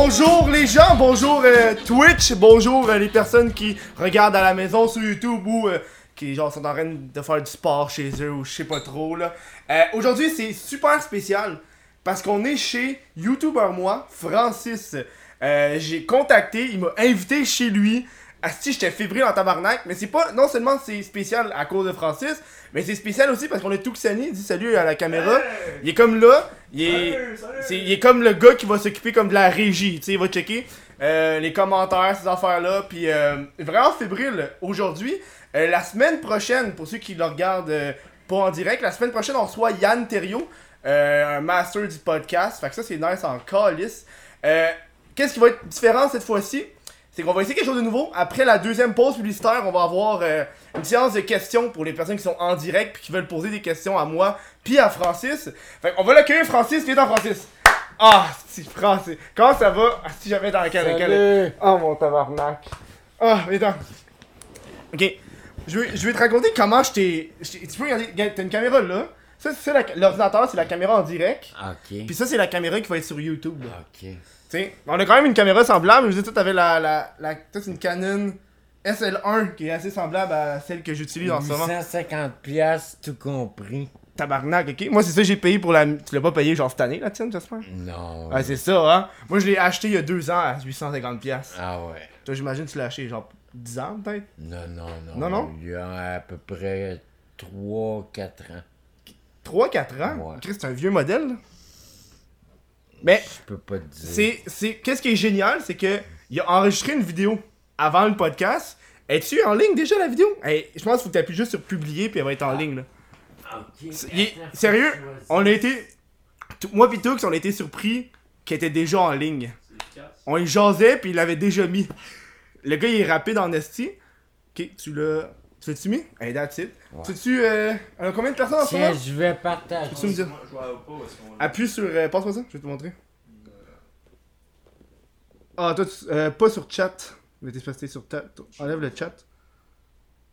bonjour les gens, bonjour euh, Twitch, bonjour euh, les personnes qui regardent à la maison sur YouTube ou euh, qui genre sont en train de faire du sport chez eux ou je sais pas trop Aujourd'hui c'est super spécial parce qu'on est chez YouTuber moi, Francis. J'ai contacté, il m'a invité chez lui. Asti, j'étais fébrile en tabarnak, mais c'est pas non seulement c'est spécial à cause de Francis, mais c'est spécial aussi parce qu'on est Tuxani, dit salut à la caméra. Il est comme là, il est c'est- il est comme le gars qui va s'occuper comme de la régie, tu sais, il va checker euh, les commentaires, ces affaires-là, puis euh, vraiment fébrile aujourd'hui. Euh, la semaine prochaine, pour ceux qui le regardent pas en direct, la semaine prochaine, on reçoit Yann Thériault, un master du podcast, fait que ça c'est nice en calice. Qu'est-ce qui va être différent cette fois-ci? C'est qu'on va essayer quelque chose de nouveau. Après la deuxième pause publicitaire, on va avoir euh, une séance de questions pour les personnes qui sont en direct puis qui veulent poser des questions à moi puis à Francis. Fait on va l'accueillir Francis, viens dans Francis. Ah, si Francis. Comment ça va? Ah, si j'avais dans la caméra. Salut. Oh mon tabarnak. Ah, viens dans. Ok. Je vais, je vais te raconter comment je t'ai. Tu peux regarder. regarde, T'as une caméra là. Ça, c'est l'ordinateur, c'est la caméra en direct. Ok. Puis ça, c'est la caméra qui va être sur YouTube. là. Ok. T'sais, on a quand même une caméra semblable, mais je dire, toi, t'avais la, la, la, toi, une Canon SL1 qui est assez semblable à celle que j'utilise en ce moment. 850 piastres, tout compris. Tabarnak, ok? Moi, c'est ça que j'ai payé pour la. Tu l'as pas payé genre cette année, la tienne, j'espère? Non. C'est ça, hein? Moi, je l'ai acheté il y a deux ans à 850$. piastres. ah ouais. Toi, j'imagine que tu l'as acheté genre 10 ans, peut-être? Non, non, non. Non, non? Il y a à peu près 3-4 ans. 3-4 ans? Ouais. C'est un vieux modèle, là. Mais, Je peux pas te dire. c'est. c'est Qu'est-ce qui est génial, c'est que il a enregistré une vidéo avant le podcast. Es-tu en ligne déjà la vidéo? Hey, je pense qu'il faut que tu appuies juste sur publier puis elle va être en ligne là. Est- sérieux, on a été. Moi pis Tux, on a été surpris qu'il était déjà en ligne. On y jasait puis il l'avait déjà mis. Le gars il est rapide en esti. Ok, tu l'as. Tu l'as-tu mis? Hey, that's it. Ouais. Tu euh, alors, combien de personnes en ce Tiens, moment? je vais partager. Peux-tu me dire? Moi, je vois pas où est-ce qu'on Appuie sur. Euh, Passe-moi ça, je vais te montrer. Ah, toi, tu- euh, pas sur chat. Mais t'es passé sur chat. Enlève le chat.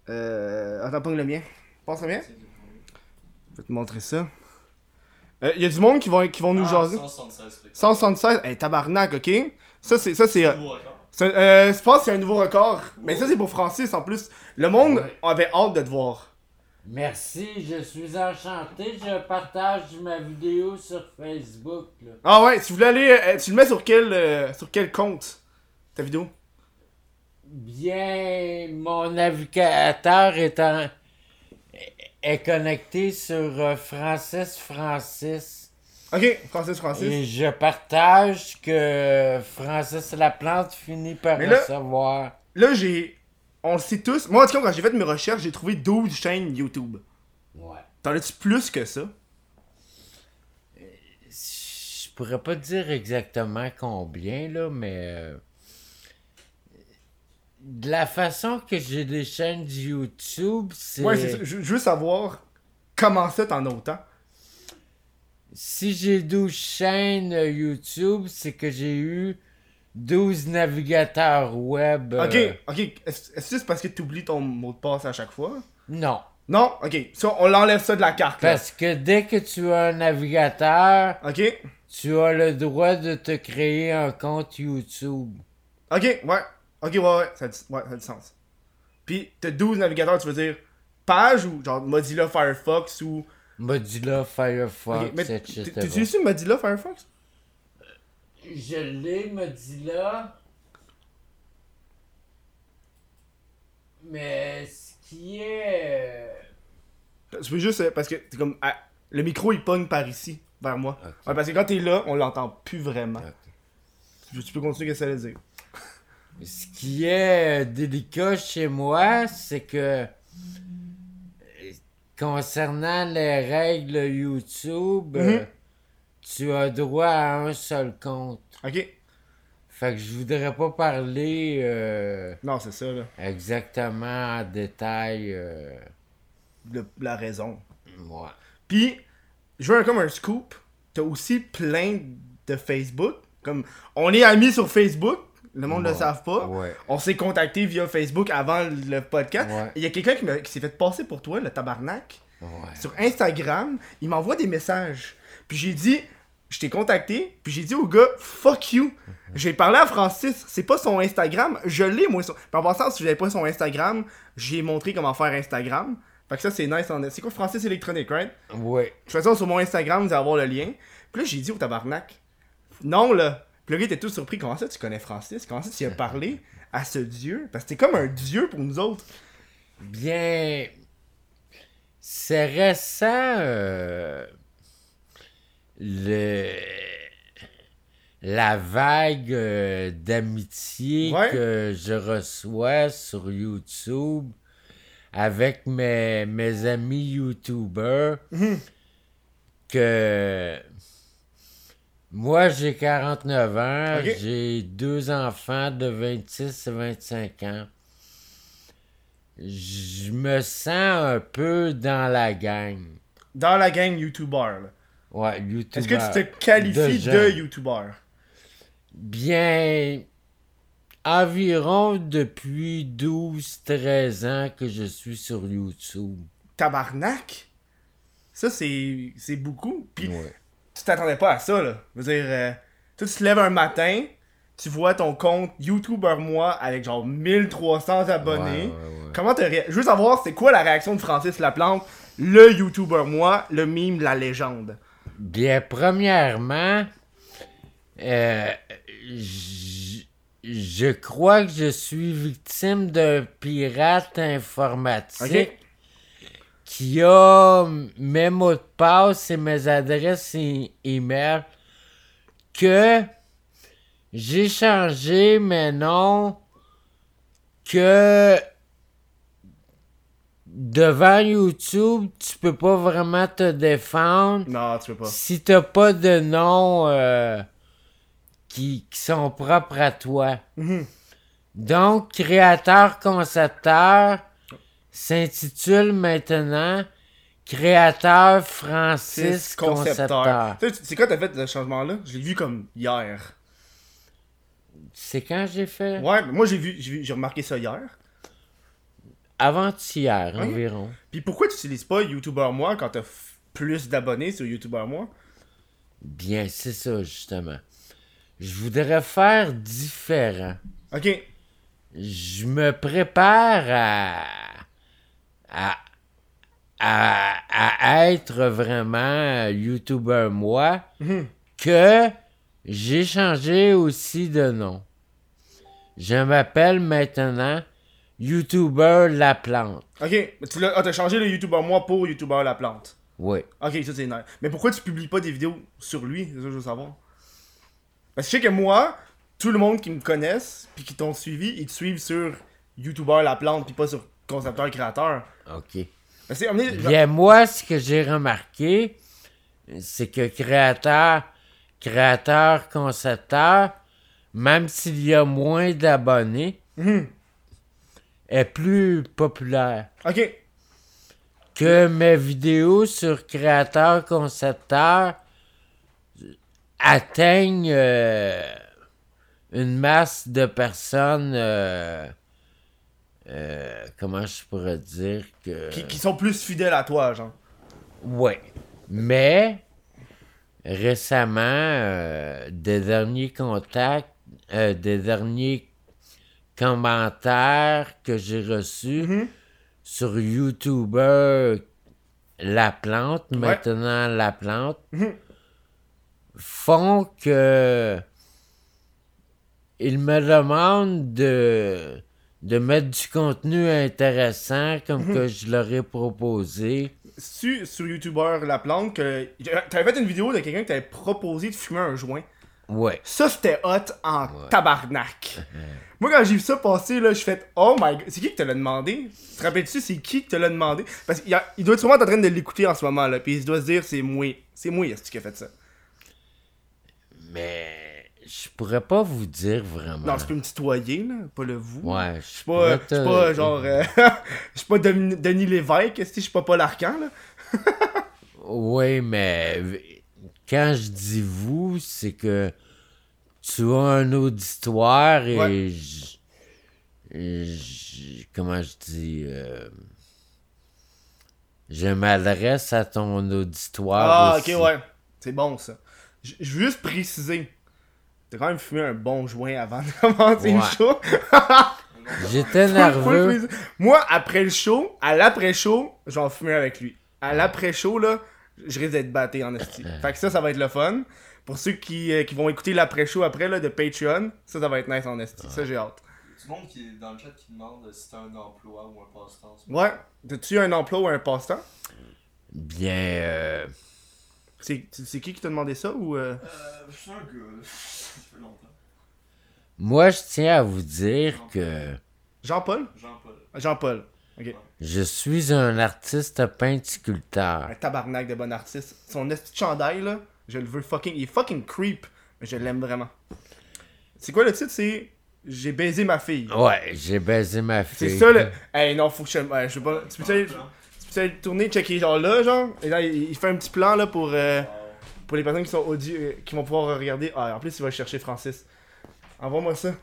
Euh. Attends, pogne le mien. Passe le mien. Je vais te montrer ça. Il y a du monde qui vont, qui vont nous jaser. 176 fait. 176, hey, tabarnak, ok? Ça, c'est. Ça, c'est. Euh, je pense que c'est un nouveau record. Mais ça, c'est pour Francis en plus. Le monde Ouais. avait hâte de te voir. Merci, je suis enchanté. Je partage ma vidéo sur Facebook. Là. Ah ouais, si vous voulez aller. euh, tu le mets sur quel, euh, sur quel compte Ta vidéo? Bien, mon navigateur est, en- est connecté sur Francis Francis. Ok, Francis, Francis. Et je partage que Francis Laplante finit par là- recevoir. Là, j'ai. On le sait tous. Moi, en tout cas, quand j'ai fait mes recherches, j'ai trouvé 12 chaînes YouTube. Ouais. T'en as-tu plus que ça? Je pourrais pas dire exactement combien, là, mais. euh, De la façon que j'ai des chaînes YouTube, c'est. Ouais, c'est ça. Je je veux savoir comment ça t'en as autant. Si j'ai 12 chaînes YouTube, c'est que j'ai eu 12 navigateurs web. euh, Ok, ok. Est-ce que c'est parce que t'oublies ton mot de passe à chaque fois? Non. Non? Ok, on l'enlève ça de la carte. Là. Parce que dès que tu as un navigateur, Ok, tu as le droit de te créer un compte YouTube. ok, ouais. Ok, ouais, ouais. Ça a du, ouais, ça a du sens. Puis, t'as 12 navigateurs, tu veux dire page ou genre Mozilla Firefox ou. Mozilla, Firefox, Ok, mais t- etc. t- tu utilises Mozilla Firefox? Je l'ai, Mozilla. Mais ce qui est. euh, Tu peux juste. euh, Parce que c'est comme. ah, le micro il pogne par ici, vers moi. Ouais, parce que quand t'es là, on l'entend plus vraiment. Tu, peux continuer, que ça veut dire Ce qui est euh, délicat chez moi, c'est que concernant les règles YouTube, euh, Mhm. tu as droit à un seul compte. Ok. Fait que je voudrais pas parler euh, Non, c'est ça, là. exactement en détail. euh, Le- la raison. moi. Puis, je veux comme un scoop. T'as aussi plein de Facebook. Comme, on est amis sur Facebook. Le monde ne le savent pas. Ouais. On s'est contacté via Facebook avant le podcast. Il y a quelqu'un qui, s'est fait passer pour toi, le tabarnak. Sur Instagram, il m'envoie des messages. Puis j'ai dit, je t'ai contacté, puis j'ai dit au gars, fuck you. J'ai parlé à Francis, c'est pas son Instagram, je l'ai moi. Son... Puis en passant, si j'avais pas son Instagram, j'ai montré comment faire Instagram. Fait que ça, c'est nice. En... C'est quoi Francis Electronic, right? Ouais. De toute façon, sur mon Instagram, vous allez avoir le lien. Puis là, j'ai dit au tabarnak, non là. Puis le gars était tout surpris, comment ça tu connais Francis? Comment ça tu as parlé à ce dieu? Parce que t'es comme un dieu pour nous autres. Bien. C'est récent. euh, le. La vague euh, d'amitié Ouais. que je reçois sur YouTube avec mes, mes amis YouTubers. Que. Moi, j'ai 49 ans, j'ai deux enfants de 26 et 25 ans. Je me sens un peu dans la gang. Dans la gang YouTuber, là. Ouais, YouTuber. Est-ce que tu te qualifies de. YouTuber? Bien, environ depuis 12-13 ans que je suis sur YouTube. Tabarnak? Ça, c'est c'est beaucoup. Puis Ouais. Tu t'attendais pas à ça, là. Je veux dire, euh, tu te lèves un matin, tu vois ton compte YouTuber moi avec genre 1300 abonnés. Ouais, ouais, ouais. Comment t'as réagi? Je veux savoir, c'est quoi la réaction de Francis Laplante, le YouTuber moi, le mime la légende? Bien, premièrement, euh, je crois que je suis victime d'un pirate informatique. Qui a mes mots de passe et mes adresses email que j'ai changé mes noms que devant YouTube, tu peux pas vraiment te défendre Non, tu peux pas. si t'as pas de noms euh, qui, qui sont propres à toi. Mhm. Donc, créateur-concepteur s'intitule maintenant Créateur Francis Concepteur. Tu sais, C'est quoi t'as fait ce changement-là? Je l'ai vu comme hier. C'est quand j'ai fait? Ouais, mais moi j'ai vu, j'ai vu- j'ai remarqué ça hier. Avant-hier environ. Puis pourquoi tu utilises pas YouTuber moi quand t'as f- plus d'abonnés sur YouTuber moi? Bien, c'est ça justement. Je voudrais faire différent. Ok. je me prépare à, à, à, à être vraiment YouTuber moi Mhm. que j'ai changé aussi de nom. Je m'appelle maintenant YouTuber La Plante. Ok. Mais tu l'as, ah, changé le YouTuber moi pour YouTuber la plante. Oui. Ok, ça c'est nice. Mais pourquoi tu publies pas des vidéos sur lui? C'est ça que je veux savoir. Parce que je sais que moi, tout le monde qui me connaisse puis qui t'ont suivi, ils te suivent sur YouTuber la plante puis pas sur concepteur créateur. OK. Amené. Bien, moi, ce que j'ai remarqué, c'est que créateur, créateur, concepteur, même s'il y a moins d'abonnés, Mhm. est plus populaire. Ok. Que mes vidéos sur créateur, concepteur atteignent euh, une masse de personnes. euh, euh, comment je pourrais dire que. Qui, qui sont plus fidèles à toi, genre. Ouais. Mais récemment, euh, des derniers contacts, euh, des derniers commentaires que j'ai reçus Mhm. sur YouTuber La Plante, maintenant La Plante, Mhm. font que ils me demandent de, de mettre du contenu intéressant comme que je leur ai proposé. Su, sur YouTuber La Plante que. T'avais fait une vidéo de quelqu'un qui t'avait proposé de fumer un joint. Ouais. Ça, c'était hot en tabarnak. Moi, quand j'ai vu ça passer, là, je fais Oh my god, c'est qui qui te l'a demandé? Tu te rappelles-tu, c'est qui qui te l'a demandé? Parce qu'il y a- il doit être sûrement en train de l'écouter en ce moment, là. Puis il doit se dire C'est moi. C'est moi, est-ce qui a fait ça? Mais je pourrais pas vous dire vraiment. Non, tu peux me tutoyer, là, pas le vous. Ouais, je Je suis pas, je suis pas genre. euh, Je suis pas Denis, Denis Lévesque, si je suis pas Paul Arcan, là. Oui, mais quand je dis vous, c'est que tu as un auditoire et Ouais. je- je- comment je dis euh, je m'adresse à ton auditoire Ah, aussi. ok, ouais. C'est bon, ça. je je veux juste préciser. T'as quand même fumé un bon joint avant de commencer le show. J'étais le nerveux. Moi, après le show, à l'après-show, je vais en fumer avec lui. À l'après-show, là, je risque d'être batté en esti. Fait que ça, ça va être le fun. Pour ceux qui, euh, qui vont écouter l'après-show après, là, de Patreon, ça, ça va être nice en esti. Ça, j'ai hâte. Du monde qui est dans le chat qui demande si t'as un emploi ou un passe-temps. Ouais. T'as-tu un emploi ou un passe-temps? Bien, euh, C'est c'est qui qui t'a demandé ça ou... euh? Euh, je suis un gars. Ça fait longtemps. moi, je tiens à vous dire que Jean-Paul? Jean-Paul. Jean-Paul. Ok. je suis un artiste peintre-sculpteur. Un tabarnak de bon artiste. Son de chandail, là, je le veux fucking... Il est fucking creep, mais je l'aime vraiment. C'est quoi le titre? C'est... J'ai baisé ma fille. Ouais, j'ai baisé ma fille. C'est ça le. Hey non, faut que je. ouais, je sais pas. Tu peux aller tourner, checker genre là, genre. Et là, il, fait un petit plan là pour. euh, pour les personnes qui sont audio, euh, qui vont pouvoir regarder. Ah, en plus, il va chercher Francis. Envoie-moi ça.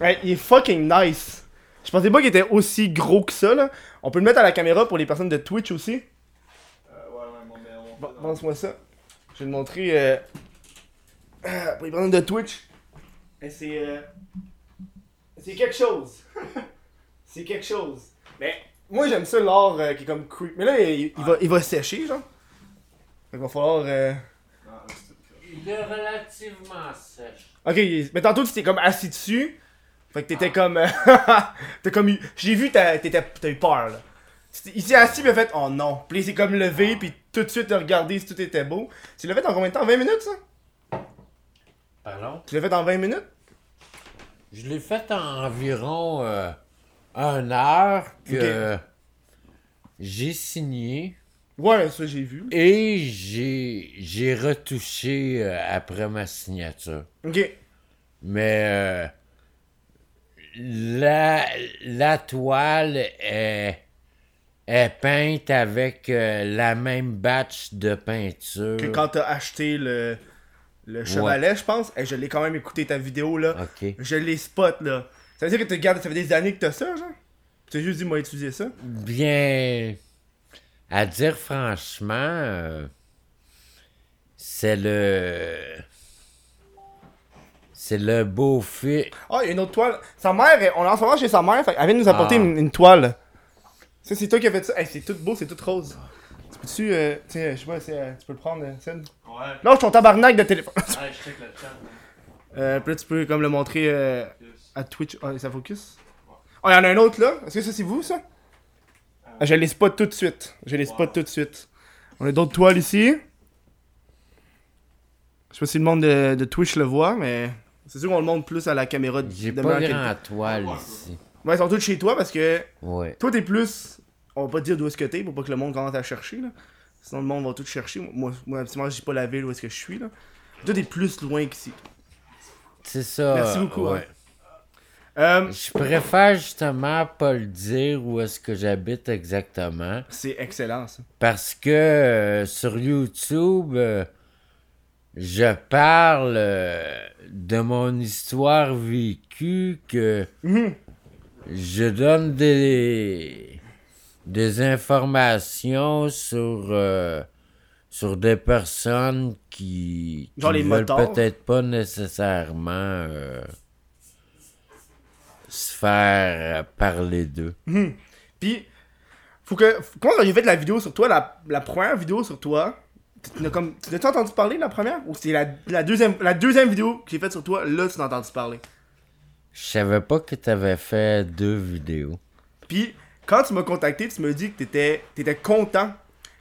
Ouais, il est fucking nice. Je pensais pas qu'il était aussi gros que ça là. On peut le mettre à la caméra pour les personnes de Twitch aussi. Euh, ouais, ouais, bon, Balance-moi ça. Je vais le montrer euh, euh, pour les personnes de Twitch. C'est. euh, c'est quelque chose. c'est quelque chose. Mais moi j'aime ça l'art euh, qui est comme creep. Mais là il, il va, il va sécher genre. Fait qu'il va falloir. euh, Ah, Il est relativement sèche. Ok, il- mais tantôt tu t'es comme assis dessus. Fait que t'étais comme. euh, T'as comme eu. J'ai vu, t'as t'étais- t'as eu peur là. Tu t'es- Il s'est assis, a fait Oh non. Puis il s'est comme levé, puis tout de suite il a regardé si tout était beau. Tu l'as fait en combien de temps? 20 minutes ça? Pardon? Tu l'as fait en 20 minutes? Je l'ai fait en environ euh, une heure que j'ai signé Ouais, ça j'ai vu. et j'ai j'ai retouché euh, après ma signature. Ok. Mais euh, la, la toile est, est peinte avec euh, la même batch de peinture. Que quand t'as acheté le, le chevalet, je pense. Et je l'ai quand même écouté ta vidéo là. Ok. Je les spot là. Ça veut dire que tu regardes, ça fait des années que t'as ça, genre? Tu t'es juste dit, moi, utiliser ça? Bien, à dire franchement, euh, c'est le. C'est le beau fils. Ah, il y a une autre toile. Sa mère, on est en ce moment chez sa mère, fait elle vient de nous apporter Ah. une, une toile. Ça, c'est toi qui as fait ça. Hey, c'est tout beau, c'est tout rose. Tu peux-tu, euh, tu sais, je sais pas, c'est, euh, tu peux le prendre, euh, Sid? Ouais. Lâche ton tabarnak de téléphone. Ouais, je check le chat. euh, puis là, tu peux comme le montrer euh, Yes. À Twitch. Ah, ça focus? Oh, il y en a un autre là. Est-ce que ça, c'est vous, ça? Ah, je les spot tout de suite. Je les spot Wow. tout de suite. On a d'autres toiles ici. Je sais pas si le monde de, de Twitch le voit, mais c'est sûr qu'on le montre plus à la caméra de J'ai de pas grand toile ici. Ouais, ils sont tous chez toi parce que Ouais. toi, t'es plus. On va pas dire d'où est-ce que t'es pour pas que le monde commence à chercher, là. Sinon, le monde va tout chercher. Moi, moi je dis pas la ville où est-ce que je suis, là. Toi, t'es plus loin qu'ici. C'est ça. Merci beaucoup, ouais. hein. Euh, Je préfère justement pas le dire où est-ce que j'habite exactement. c'est excellent, ça. Parce que euh, sur YouTube, euh, je parle de mon histoire vécue que Mhm. je donne des, des informations sur, sur des personnes qui, Genre qui les veulent peut-être pas nécessairement se faire euh, parler d'eux. Puis, faut que. Quand j'ai fait la vidéo sur toi, la, la première vidéo sur toi, tu n'as comme. Tu as entendu parler de la première? Ou c'est la, la, deuxième, la deuxième vidéo que j'ai faite sur toi, là, tu n'as entendu parler? Je savais pas que t'avais fait deux vidéos. Puis, quand tu m'as contacté, tu m'as dit que t'étais étais content.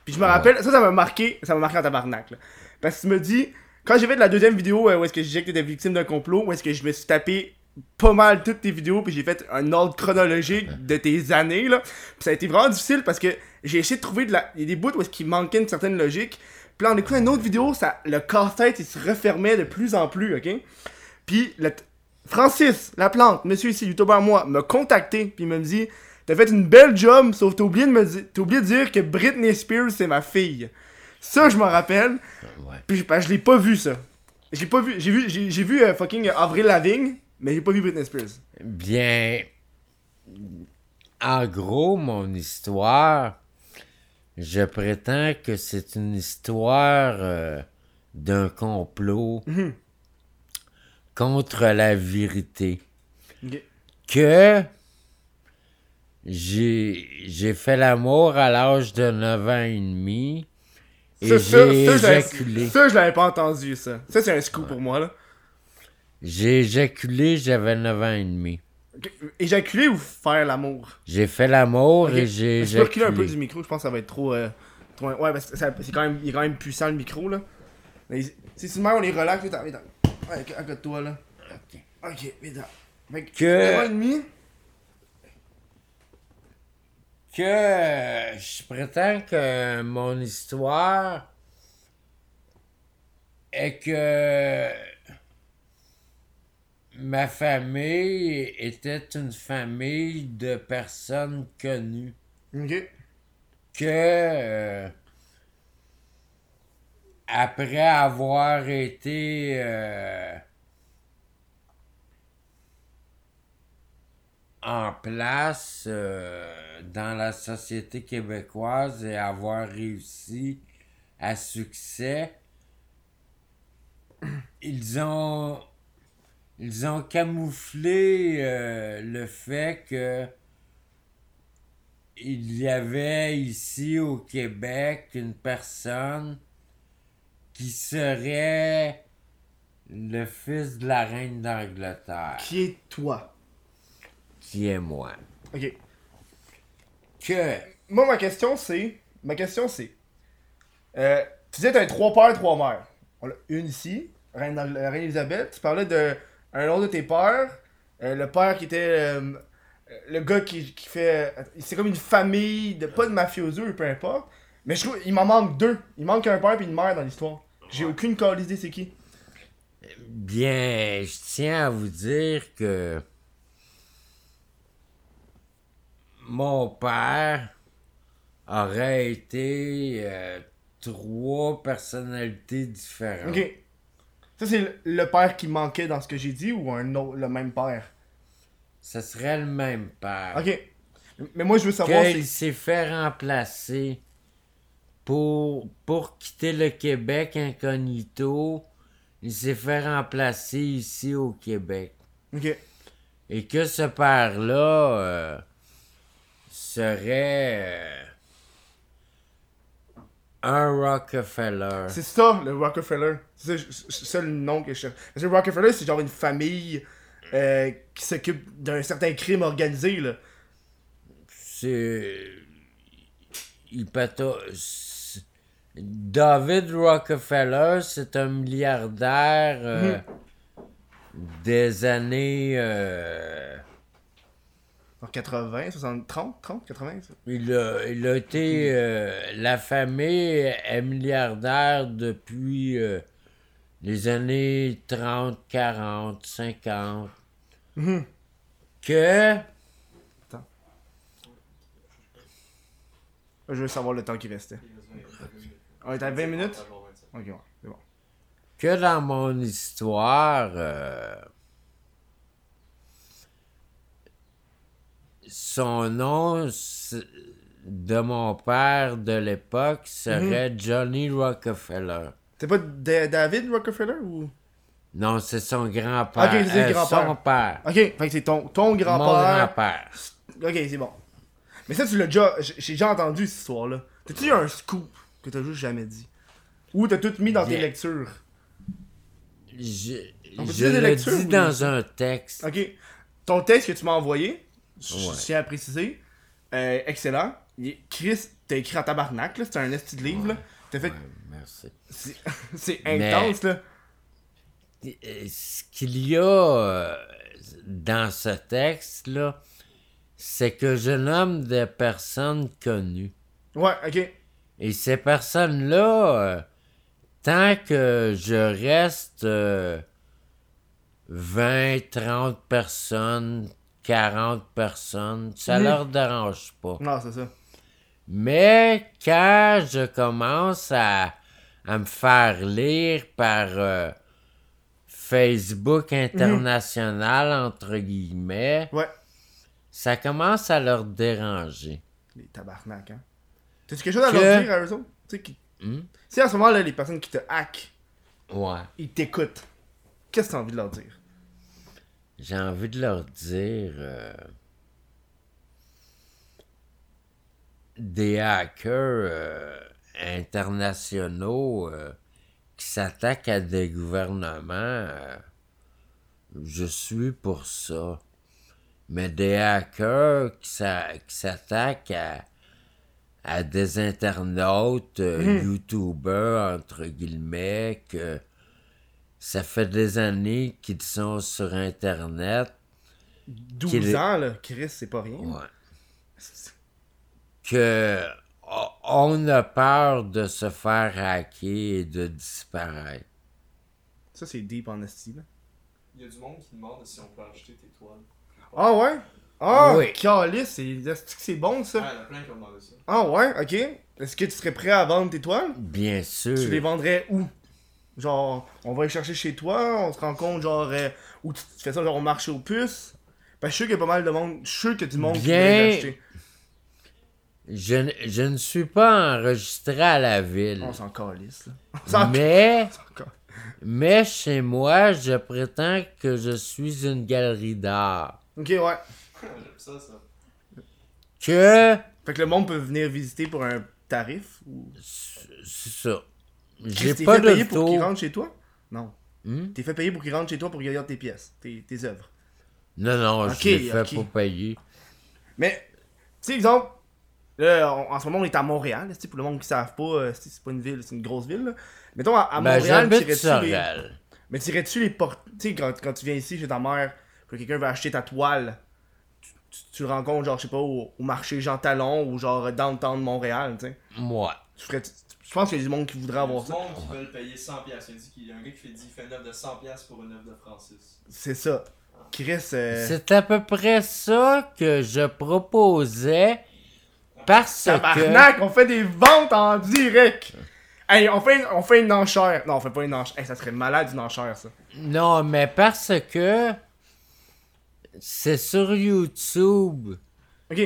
Puis je me rappelle, ça, ça m'a marqué, ça m'a marqué en tabarnak, là. Parce que tu me dis, quand j'ai fait la deuxième vidéo euh, où est-ce que je disais que t'étais victime d'un complot, où est-ce que je me suis tapé pas mal toutes tes vidéos, puis j'ai fait un ordre chronologique de tes années, là. Puis ça a été vraiment difficile parce que j'ai essayé de trouver de la... Il y a des bouts où est-ce qu'il manquait une certaine logique. Puis là, en écoutant une autre vidéo, ça, le casse-tête, il se refermait de plus en plus, ok? Puis le Francis Laplante, monsieur ici, youtubeur moi, m'a contacté, puis il me dit T'as fait une belle job, sauf t'as oublié de me dire, t'as oublié de dire que Britney Spears c'est ma fille. Ça, je m'en rappelle. Ouais. Puis je- ben, je l'ai pas vu ça. J'ai pas vu, j'ai vu, j'ai vu euh, fucking Avril Lavigne, mais j'ai pas vu Britney Spears. Bien, en gros, mon histoire, je prétends que c'est une histoire euh, d'un complot Mhm. contre la vérité. Que j'ai fait l'amour à l'âge de 9 ans et demi et j'ai éjaculé. ça, je l'avais pas entendu, ça. Ça, c'est un scoop pour moi, là. J'ai éjaculé, j'avais 9 ans et demi. Ok, Éjaculer ou faire l'amour? J'ai fait l'amour et j'ai Je peux reculer un peu éjaculé. du micro, je pense que ça va être trop. euh, trop- Ouais, parce que c'est quand même, il est quand même puissant le micro là. Mais Si c'est on est relax, vite, vite. Ouais, à côté de toi là. Ok. Ok, vite. Fait que. Et demi? que je prétends que mon histoire est que ma famille était une famille de personnes connues. Ok. Que euh, après avoir été euh, en place euh, dans la société québécoise et avoir réussi à succès, ils ont ils ont camouflé euh, le fait que il y avait ici au Québec une personne qui serait le fils de la reine d'Angleterre, Qui est toi? qui est moi. Ok. Que Moi, ma question c'est. Ma question c'est. Euh, tu disais que t'avais trois pères, trois mères. On a une ici, Reine, euh, Reine Elisabeth. Tu parlais de un autre de tes pères. euh, le père qui était. euh, le gars qui, qui fait. C'est comme une famille, de, pas de mafioso, peu importe. Mais je trouve il m'en manque deux. Il manque un père et une mère dans l'histoire. J'ai aucune calice idée c'est qui. Bien, je tiens à vous dire que mon père aurait été euh, trois personnalités différentes. Ok. Ça, c'est le, père qui manquait dans ce que j'ai dit ou un autre, le même père? Ce serait le même père. Ok. Mais moi, je veux savoir. qu'il s'est fait remplacer pour, pour quitter le Québec incognito. Il s'est fait remplacer ici au Québec. Ok. Et que ce père-là euh, serait euh, un Rockefeller. C'est ça, le Rockefeller. C'est ça, le nom que je cherche. Parce que Rockefeller, c'est genre une famille euh, qui s'occupe d'un certain crime organisé, là. C'est. Il c'est- David Rockefeller, c'est un milliardaire euh, des années. euh, En 80, 60, 30, 30, 80, ça. il, a, il a été. euh, la famille est milliardaire depuis euh, les années 30, 40, 50. Mhm. Que. Je veux savoir le temps qui restait. On est à 20 minutes? Ok, ouais, c'est bon. que dans mon histoire, euh, son nom de mon père de l'époque serait Johnny Rockefeller. C'est pas Da- David Rockefeller ou? Non, c'est son grand-père. Ok, c'est euh, grand-père. Son père. Ok, c'est ton, ton Mon grand-père. grand-père. ok, c'est bon. Mais ça, tu l'as déjà. J'ai déjà entendu cette histoire-là. T'as-tu eu un scoop que t'as juste jamais dit? Ou t'as tout mis dans tes lectures? Je, je le dis dans un texte. Ok. Ton texte que tu m'as envoyé, je Ouais. tiens à préciser, euh, excellent. Chris, t'as écrit en tabarnak, là. C'est un esti de livre, là. T'as fait. Ouais, merci. c'est- Mais- intense, là. Ce qu'il y a euh, dans ce texte-là, c'est que je nomme des personnes connues. Ouais, ok. Et ces personnes-là, euh, tant que je reste euh, 20, 30 personnes, 40 personnes, ça Mhm. leur dérange pas. Non, c'est ça. Mais quand je commence à, à me faire lire par euh, Facebook international, entre guillemets, Ouais. ça commence à leur déranger. Les tabarnak, hein. T'as-tu quelque chose à Que- leur dire à eux autres? Tu qui... Hmm? Si à ce moment-là, les personnes qui te hack, Ouais. ils t'écoutent, qu'est-ce que t'as envie de leur dire? J'ai envie de leur dire. euh, des hackers euh, internationaux euh, qui s'attaquent à des gouvernements, je suis pour ça. Mais des hackers qui s'a- qui s'attaquent à, à des internautes, euh, YouTubers, entre guillemets, que ça fait des années qu'ils sont sur Internet. 12 Qu'il est- ans, là, Chris, c'est pas rien. Ouais. Que on a peur de se faire hacker et de disparaître. Ça, c'est deep en esti, là. Il y a du monde qui demande si on peut acheter tes toiles. Ah ouais? Ah, Oui. calice, c'est est-ce que c'est bon, Ouais, ça? il y en a plein qui ont demandé ça. Ah ouais, ok. Est-ce que tu serais prêt à vendre tes toiles? Bien sûr. Tu les vendrais où? Genre, on va les chercher chez toi, on se rend compte, genre, euh, où tu, tu fais ça, genre, au marché aux puces? Parce que je suis sûr qu'il y a pas mal de monde, je suis sûr qu'il y a du monde qui Bien. veut les acheter. Je, ne- je ne suis pas enregistré à la ville. On s'en calisse, là. On Mais, mais chez moi, je prétends que je suis une galerie d'art. Ok, ouais. J'aime ça, ça. Que Fait que le monde peut venir visiter pour un tarif ou? c'est ça. J'ai pas fait payer pour qu'ils taux. rentrent chez toi? Non. Hmm? T'es fait payer pour qu'ils rentrent chez toi pour qu'ils regardent tes pièces, tes, tes œuvres. Non, non, Ok, je l'ai fait pour payer. Mais, tu sais, exemple, là, on- en ce moment, on est à Montréal. Pour le monde qui ne savent pas, euh, c'est pas une ville, c'est une grosse ville. là. Mettons, à, à Ben, Montréal, t'irais-tu les... Mais t'irais-tu les portes. Tu sais, quand, quand tu viens ici chez ta mère, que quelqu'un veut acheter ta toile, tu, tu- tu le rencontres, genre, je sais pas, au, au marché Jean Talon ou genre dans le temps de Montréal, tu sais? Moi. Tu ferais. Je pense qu'il y a du monde qui voudrait Il y a avoir du ça. monde qui veulent payer 100$. piastres. Il a dit qu'il y a un gars qui fait, dit, il fait une œuvre de 100$ piastres pour une œuvre de Francis. C'est ça. Chris, euh, C'est à peu près ça que je proposais parce que Tabarnak, on fait des ventes en direct. Hey, on fait, une, on fait une enchère. Non, on fait pas une enchère. Hey, ça serait malade une enchère, ça. non mais parce que c'est sur YouTube Ok.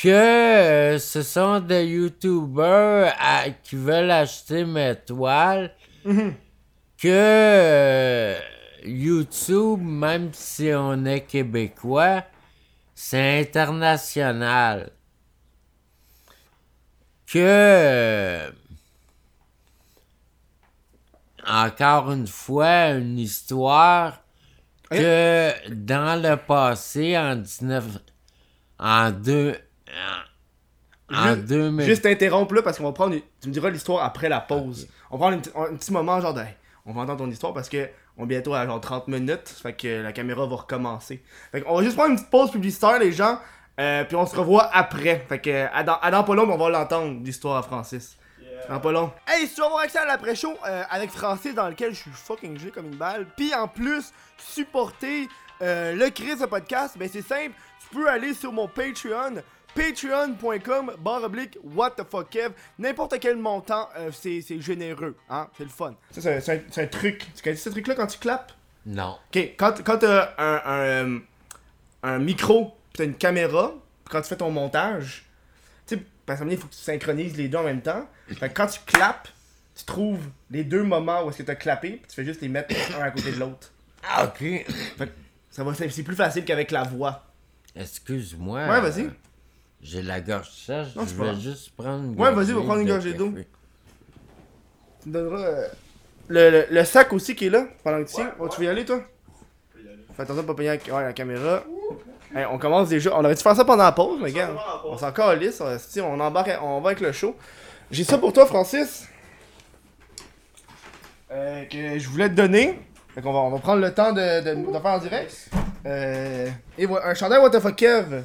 Que euh, ce sont des YouTubers à- qui veulent acheter mes toiles Mhm. que euh, YouTube même si on est québécois c'est international que euh, encore une fois une histoire que dans le passé en 19 en deux en, en Ju- 2000 Juste t'interrompre là parce qu'on va prendre. une- Tu me diras l'histoire après la pause. On va prendre un, petit moment, genre de. On va entendre ton histoire parce que on est bientôt à genre 30 minutes. Fait que la caméra va recommencer. Fait qu'on va juste prendre une petite pause publicitaire, les gens. euh, puis on se revoit après. Fait que à dans, à dans pas long, on va l'entendre, l'histoire à Francis. Dans pas long. Hey, si tu veux avoir accès à l'après-show euh, avec Francis dans lequel je suis fucking joué comme une balle, puis en plus supporter euh, le Chris de podcast, ben c'est simple, tu peux aller sur mon Patreon, patreon.com barre oblique what the fuck Kev, n'importe quel montant, euh, c'est c'est généreux, hein, c'est le fun. Ça c'est un- c'est un, c'est un truc, tu connais ce truc là quand tu clapes? non Ok, quand, quand t'as un, un, euh, un micro, pis t'as une caméra, pis quand tu fais ton montage, tu sais, parce qu'il faut que tu synchronises les deux en même temps. Fait que quand tu clapes, tu trouves les deux moments où est-ce que t'as clappé, pis tu fais juste les mettre un à côté de l'autre. Ah, ok Ça va, c'est c'est plus facile qu'avavec la voix. excuse-moi Ouais, vas-y. J'ai la gorge sèche Non, je vais juste prendre une Ouais, vas-y, gorgée va prendre une gorgée d'eau. Tu me donneras euh, le, le, le sac aussi qui est là pendant que tu tiens. Oh, tu veux y aller toi? Fais attention de pas payer la, ouais, la caméra. Hey, on commence déjà. On aurait dû faire ça pendant la pause, mais gars. On s'en calisse. On, si, on embarque, on va avec le show. J'ai ça pour toi, Francis. Euh, que je voulais te donner. Fait qu'on va, on va prendre le temps de, de, de faire en direct. Euh, et voilà, un chandail What the fuck Kev.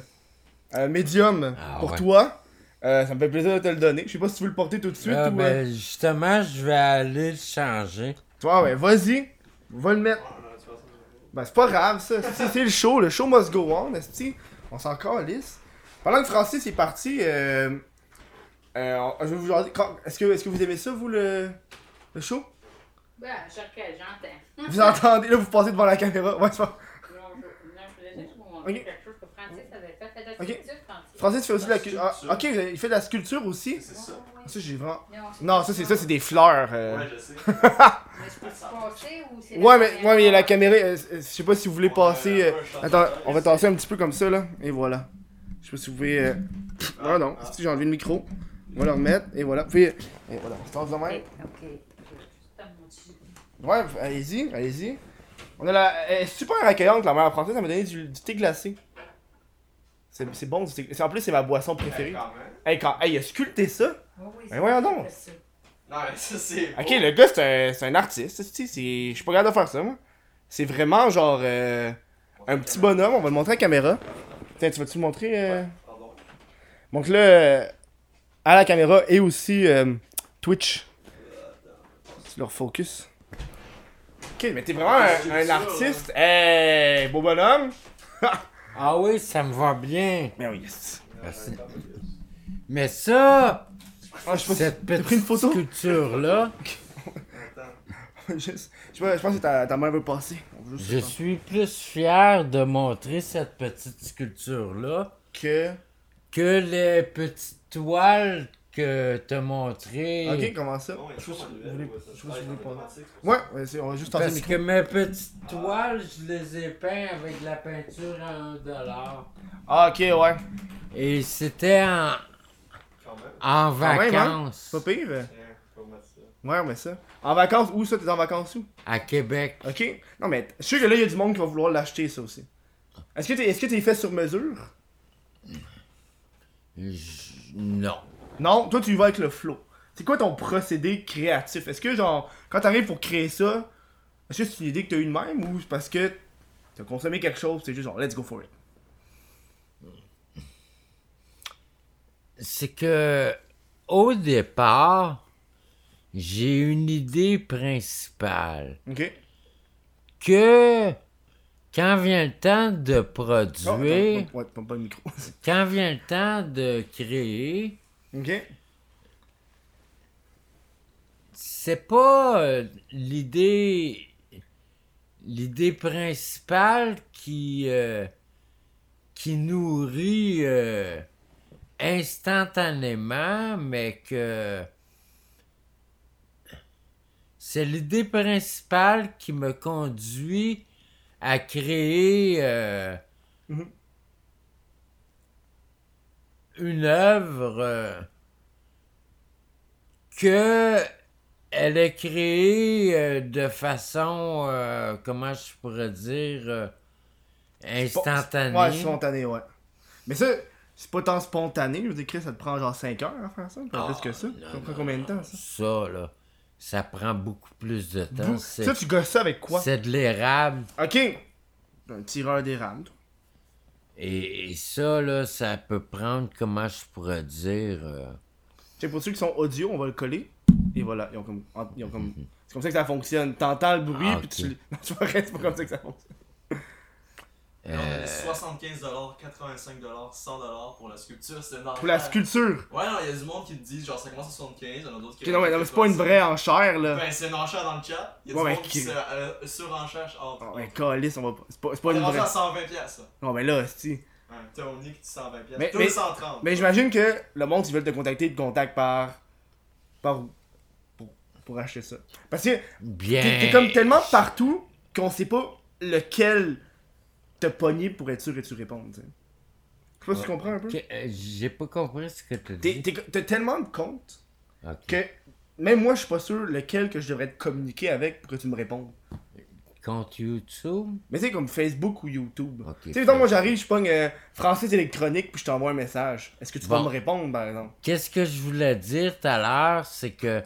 Euh, médium Ah, pour ouais. toi. Euh, ça me fait plaisir de te le donner. Je sais pas si tu veux le porter tout de suite Ah, ou. euh, ben, justement je vais aller le changer Toi, ouais, vas-y. Va le mettre. Ben, c'est pas grave, ça. C'est c'est le show. Le show must go on, esti. On s'en calisse. Pendant que Francis est parti, euh, euh, je vais vous est-ce que, est-ce que vous aimez ça, vous, le, le show? Ben, j'entends. Vous entendez, là, vous passez devant la caméra. Ouais, c'est pas... Non, je, non, montrer quelque chose Francis fait Francis. Aussi de la sculpture. ok, il fait de la sculpture aussi? C'est ça. Ça, j'ai vraiment. Non, ça, c'est ça, c'est des fleurs. euh. Ouais, je sais. Mais je peux passer ou c'est. Ouais, la mais, ouais, mais il y a la caméra. euh, euh, je sais pas si vous voulez passer. euh, Attends, on va tasser un petit peu comme ça, là. Et voilà. Je sais pas si vous pouvez. euh, Ah, Ah non, ah. si j'ai enlevé le micro. On va le remettre. Et voilà. Puis, et voilà, on se tasse de Ok, même. Ouais, allez-y, allez-y. On a la. Elle est super accueillante, la mère française. Elle m'a donné du, du thé glacé. C'est c'est bon, c'est- en plus, c'est ma boisson préférée. Quand même. Hey, quand. Hey, il a sculpté ça? Oui, oui, Ben voyons donc. ça. Non, mais ça, c'est. Ok, le gars, c'est un, c'est un artiste. Je suis pas capable de faire ça, moi. C'est vraiment genre. euh, un petit bonhomme, on va le montrer à la caméra. Tiens, tu vas-tu le montrer euh... Pardon. Donc là, euh, à la caméra et aussi euh, Twitch. Tu leur focus. Ok, mais t'es vraiment un, un artiste. Hey, beau bonhomme. Ah oui, ça me va bien. Mais oui, yes. Merci. Mais ça, Ah, je cette t'as pris une petite photo? sculpture-là, Attends. je, pense que ta, ta main veut passer. Je suis plus fier de montrer cette petite sculpture-là Que? que les petites toiles que t'as montrées. Ok, comment ça? Je vous level, je ouais, vous Ouais, ouais, c'est- on va juste Parce que mes petites toiles, je les ai peints avec de la peinture à 1$. Ah, ok, ouais. Et c'était en, en même, hein? vacances Pas pire. ça. Ouais, mais ça. En vacances, où ça? T'es en vacances où? à Québec. Ok. Non, mais je suis que là, il y a du monde qui va vouloir l'acheter, ça aussi. Est-ce que t'es est-ce que t'es fait sur mesure? Je- Non. Non, toi, tu y vas avec le flow. C'est quoi ton procédé créatif? Est-ce que, genre, quand t'arrives pour créer ça, est-ce que c'est une idée que t'as eu de même ou c'est parce que t'as consommé quelque chose, c'est juste genre, let's go for it? C'est que au départ, j'ai une idée principale Ok? que quand vient le temps de Oh, produire, attends, ouais, pas, pas le micro. quand vient le temps de créer, ok? c'est pas euh, l'idée l'idée principale qui euh, qui nourrit euh, instantanément mais que c'est l'idée principale qui me conduit à créer euh, Mhm. Une œuvre euh, que elle est créée euh, de façon euh, comment je pourrais dire euh, instantanée. Ouais, spontané, ouais. Mais ça, c'est pas tant spontané. Je veux dire, Chris, ça te prend genre 5 heures à faire ça? Pas plus que ça. Ah, non, Ça prend non, combien de temps, ça? Ça là, ça prend beaucoup plus de temps. Ça, tu gosses ça avec quoi? c'est de l'érable. Ok. Un tireur d'érable. Et, et ça là, ça peut prendre comment je pourrais dire. euh, Tiens, pour ceux qui sont audio, on va le coller. Et voilà, ils ont comme. Ils ont comme... C'est comme ça que ça fonctionne. T'entends le bruit, Ah, puis tu. Non, tu vois, c'est pas comme ça que ça fonctionne. Non, euh, mais 75$, 85$, 100$ pour la sculpture, c'est normal. Pour la sculpture? Ouais, non, il y a du monde qui te dit genre ça commence à 75$, il y en a d'autres qui. Non, mais, non, mais c'est pas une vraie enchère, là. Ben, c'est une enchère dans le chat. Il y a Ouais, du mais monde qui se euh, surenchère. Oh, Oh, mais calice, on va pas. C'est pas, c'est pas on est une vraie. à 120$, ça. Non, mais là, c'est. Ouais, Tony qui dit 120$. Mais- Toi, mais- 130$. Mais j'imagine que le monde, ils veulent te contacter, te contactent par. par où? Pour, pour acheter ça. Parce que bien. t'es t'es comme tellement partout qu'on sait pas lequel te pogner pour être sûr et tu réponds. Je sais pas si tu comprends un peu. Que- euh, J'ai pas compris ce que tu dis. T'as tellement de comptes que même moi, je suis pas sûr lequel que je devrais te communiquer avec pour que tu me répondes. Compte YouTube? Mais c'est comme Facebook ou YouTube. Tu sais, moi j'arrive, je pogne euh, Francis électronique puis je t'envoie un message. Est-ce que tu vas me répondre par exemple? Qu'est-ce que je voulais dire tout à l'heure, c'est que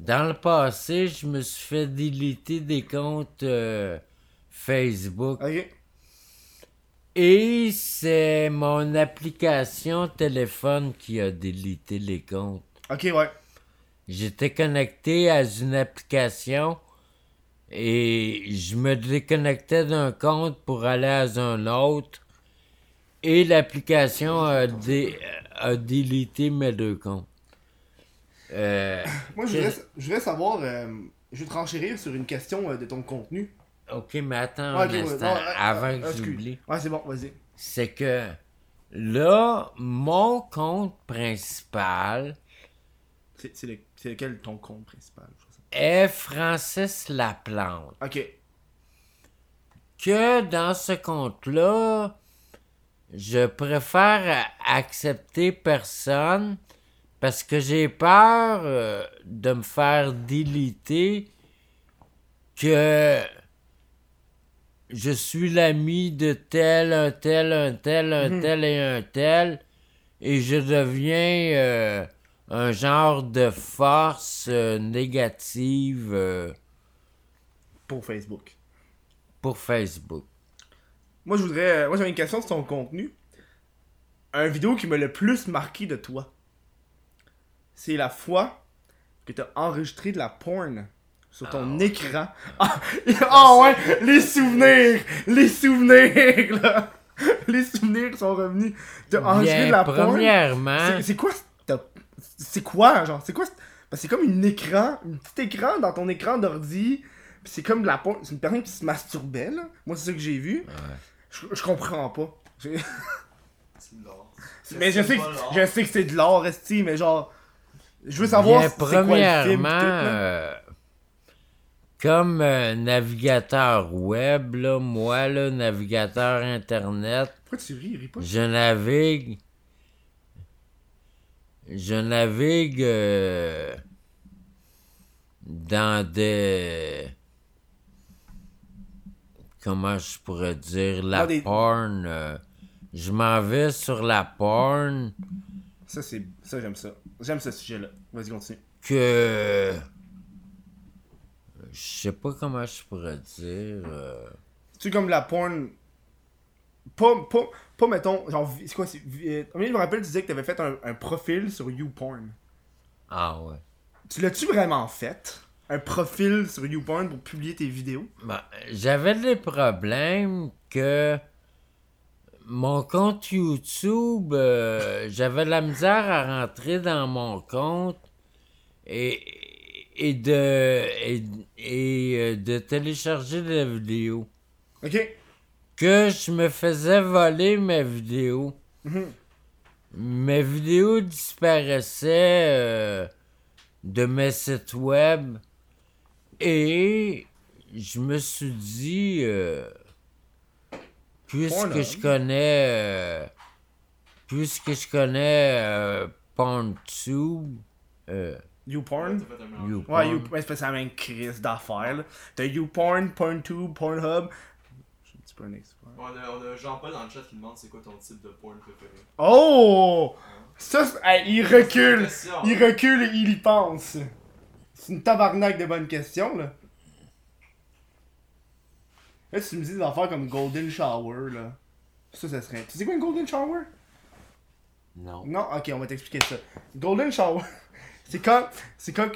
dans le passé, je me suis fait déliter des comptes euh, Facebook. Ok. Et c'est mon application téléphone qui a délité les comptes. Ok, ouais. J'étais connecté à une application et je me déconnectais d'un compte pour aller à un autre. Et l'application a, dé- a délité mes deux comptes. Euh, Moi, je voudrais, je voudrais savoir, euh, je veux te renchérir sur une question euh, de ton contenu. Ok, mais attends un instant, non, avant que j'oublie. Ouais, c'est bon, vas-y. C'est que Là, mon compte principal C'est le- lequel ton compte principal? est Francis Laplante. Ok. Que dans ce compte-là, je préfère accepter personne parce que j'ai peur euh, de me faire déliter que je suis l'ami de tel, un tel, un tel, un Mhm. tel et un tel, et je deviens euh, un genre de force euh, négative euh, Pour Facebook. pour Facebook. Moi, je voudrais. Moi, j'avais une question sur ton contenu. Un vidéo qui m'a le plus marqué de toi. C'est la fois que t'as enregistré de la porn sur ton écran. Ah, ah ouais, les souvenirs! Les souvenirs, là! Les souvenirs sont revenus. T'as enregistré Bien, de la porn. premièrement, C'est- C'est quoi C'est quoi, genre? C'est quoi? cette- Parce que c'est comme un écran, un petit écran dans ton écran d'ordi. Puis c'est comme de la porn. C'est une personne qui se masturbait, là. Moi, c'est ça que j'ai vu. Je, je comprends pas. C'est de l'or. mais je sais, que, l'or. je sais que c'est de l'or, esti, mais genre. Je veux savoir bien, c'est quoi le film. premièrement, euh, comme euh, navigateur web, là, moi, là, navigateur internet, Pourquoi tu ris, ris pas? je navigue. Je navigue euh, dans des. Comment je pourrais dire La des- porn. euh, je m'en vais sur la porn Ça, c'est. Ça, j'aime ça. J'aime ce sujet-là. Vas-y, continue. que. Je sais pas comment je pourrais dire. euh, Tu comme la porn. Pas, pas, pas mettons. Genre, c'est quoi c'est. euh, Je me rappelle, tu disais que t'avais fait un, un profil sur YouPorn. Ah ouais. Tu l'as-tu vraiment fait? Un profil sur YouPorn pour publier tes vidéos? Ben, J'avais des problèmes que mon compte YouTube, euh, j'avais de la misère à rentrer dans mon compte et, et de et, et, euh, de télécharger des vidéos. Ok. Que je me faisais voler mes vidéos. Mhm. Mes vidéos disparaissaient euh, de mes sites web et je me suis dit, euh, puisque je connais, euh, puisque je connais PornTube, YouPorn? Mélange. YouPorn, Ouais, you, ouais, c'est la même crise d'affaires. là. T'as YouPorn, PornTube, Pornhub. Je suis un petit peu un expert. On a, on a Jean-Paul dans le chat qui demande c'est quoi ton type de porn préféré. Oh! Ça, hey, il recule! Il recule et il y pense. C'est une tabarnak de bonnes questions, là. Là, tu me dis des affaires comme Golden Shower, là. Ça, ça serait. Tu sais quoi une Golden Shower? non. Non? Ok, on va t'expliquer ça. Golden Shower, c'est quand, c'est quand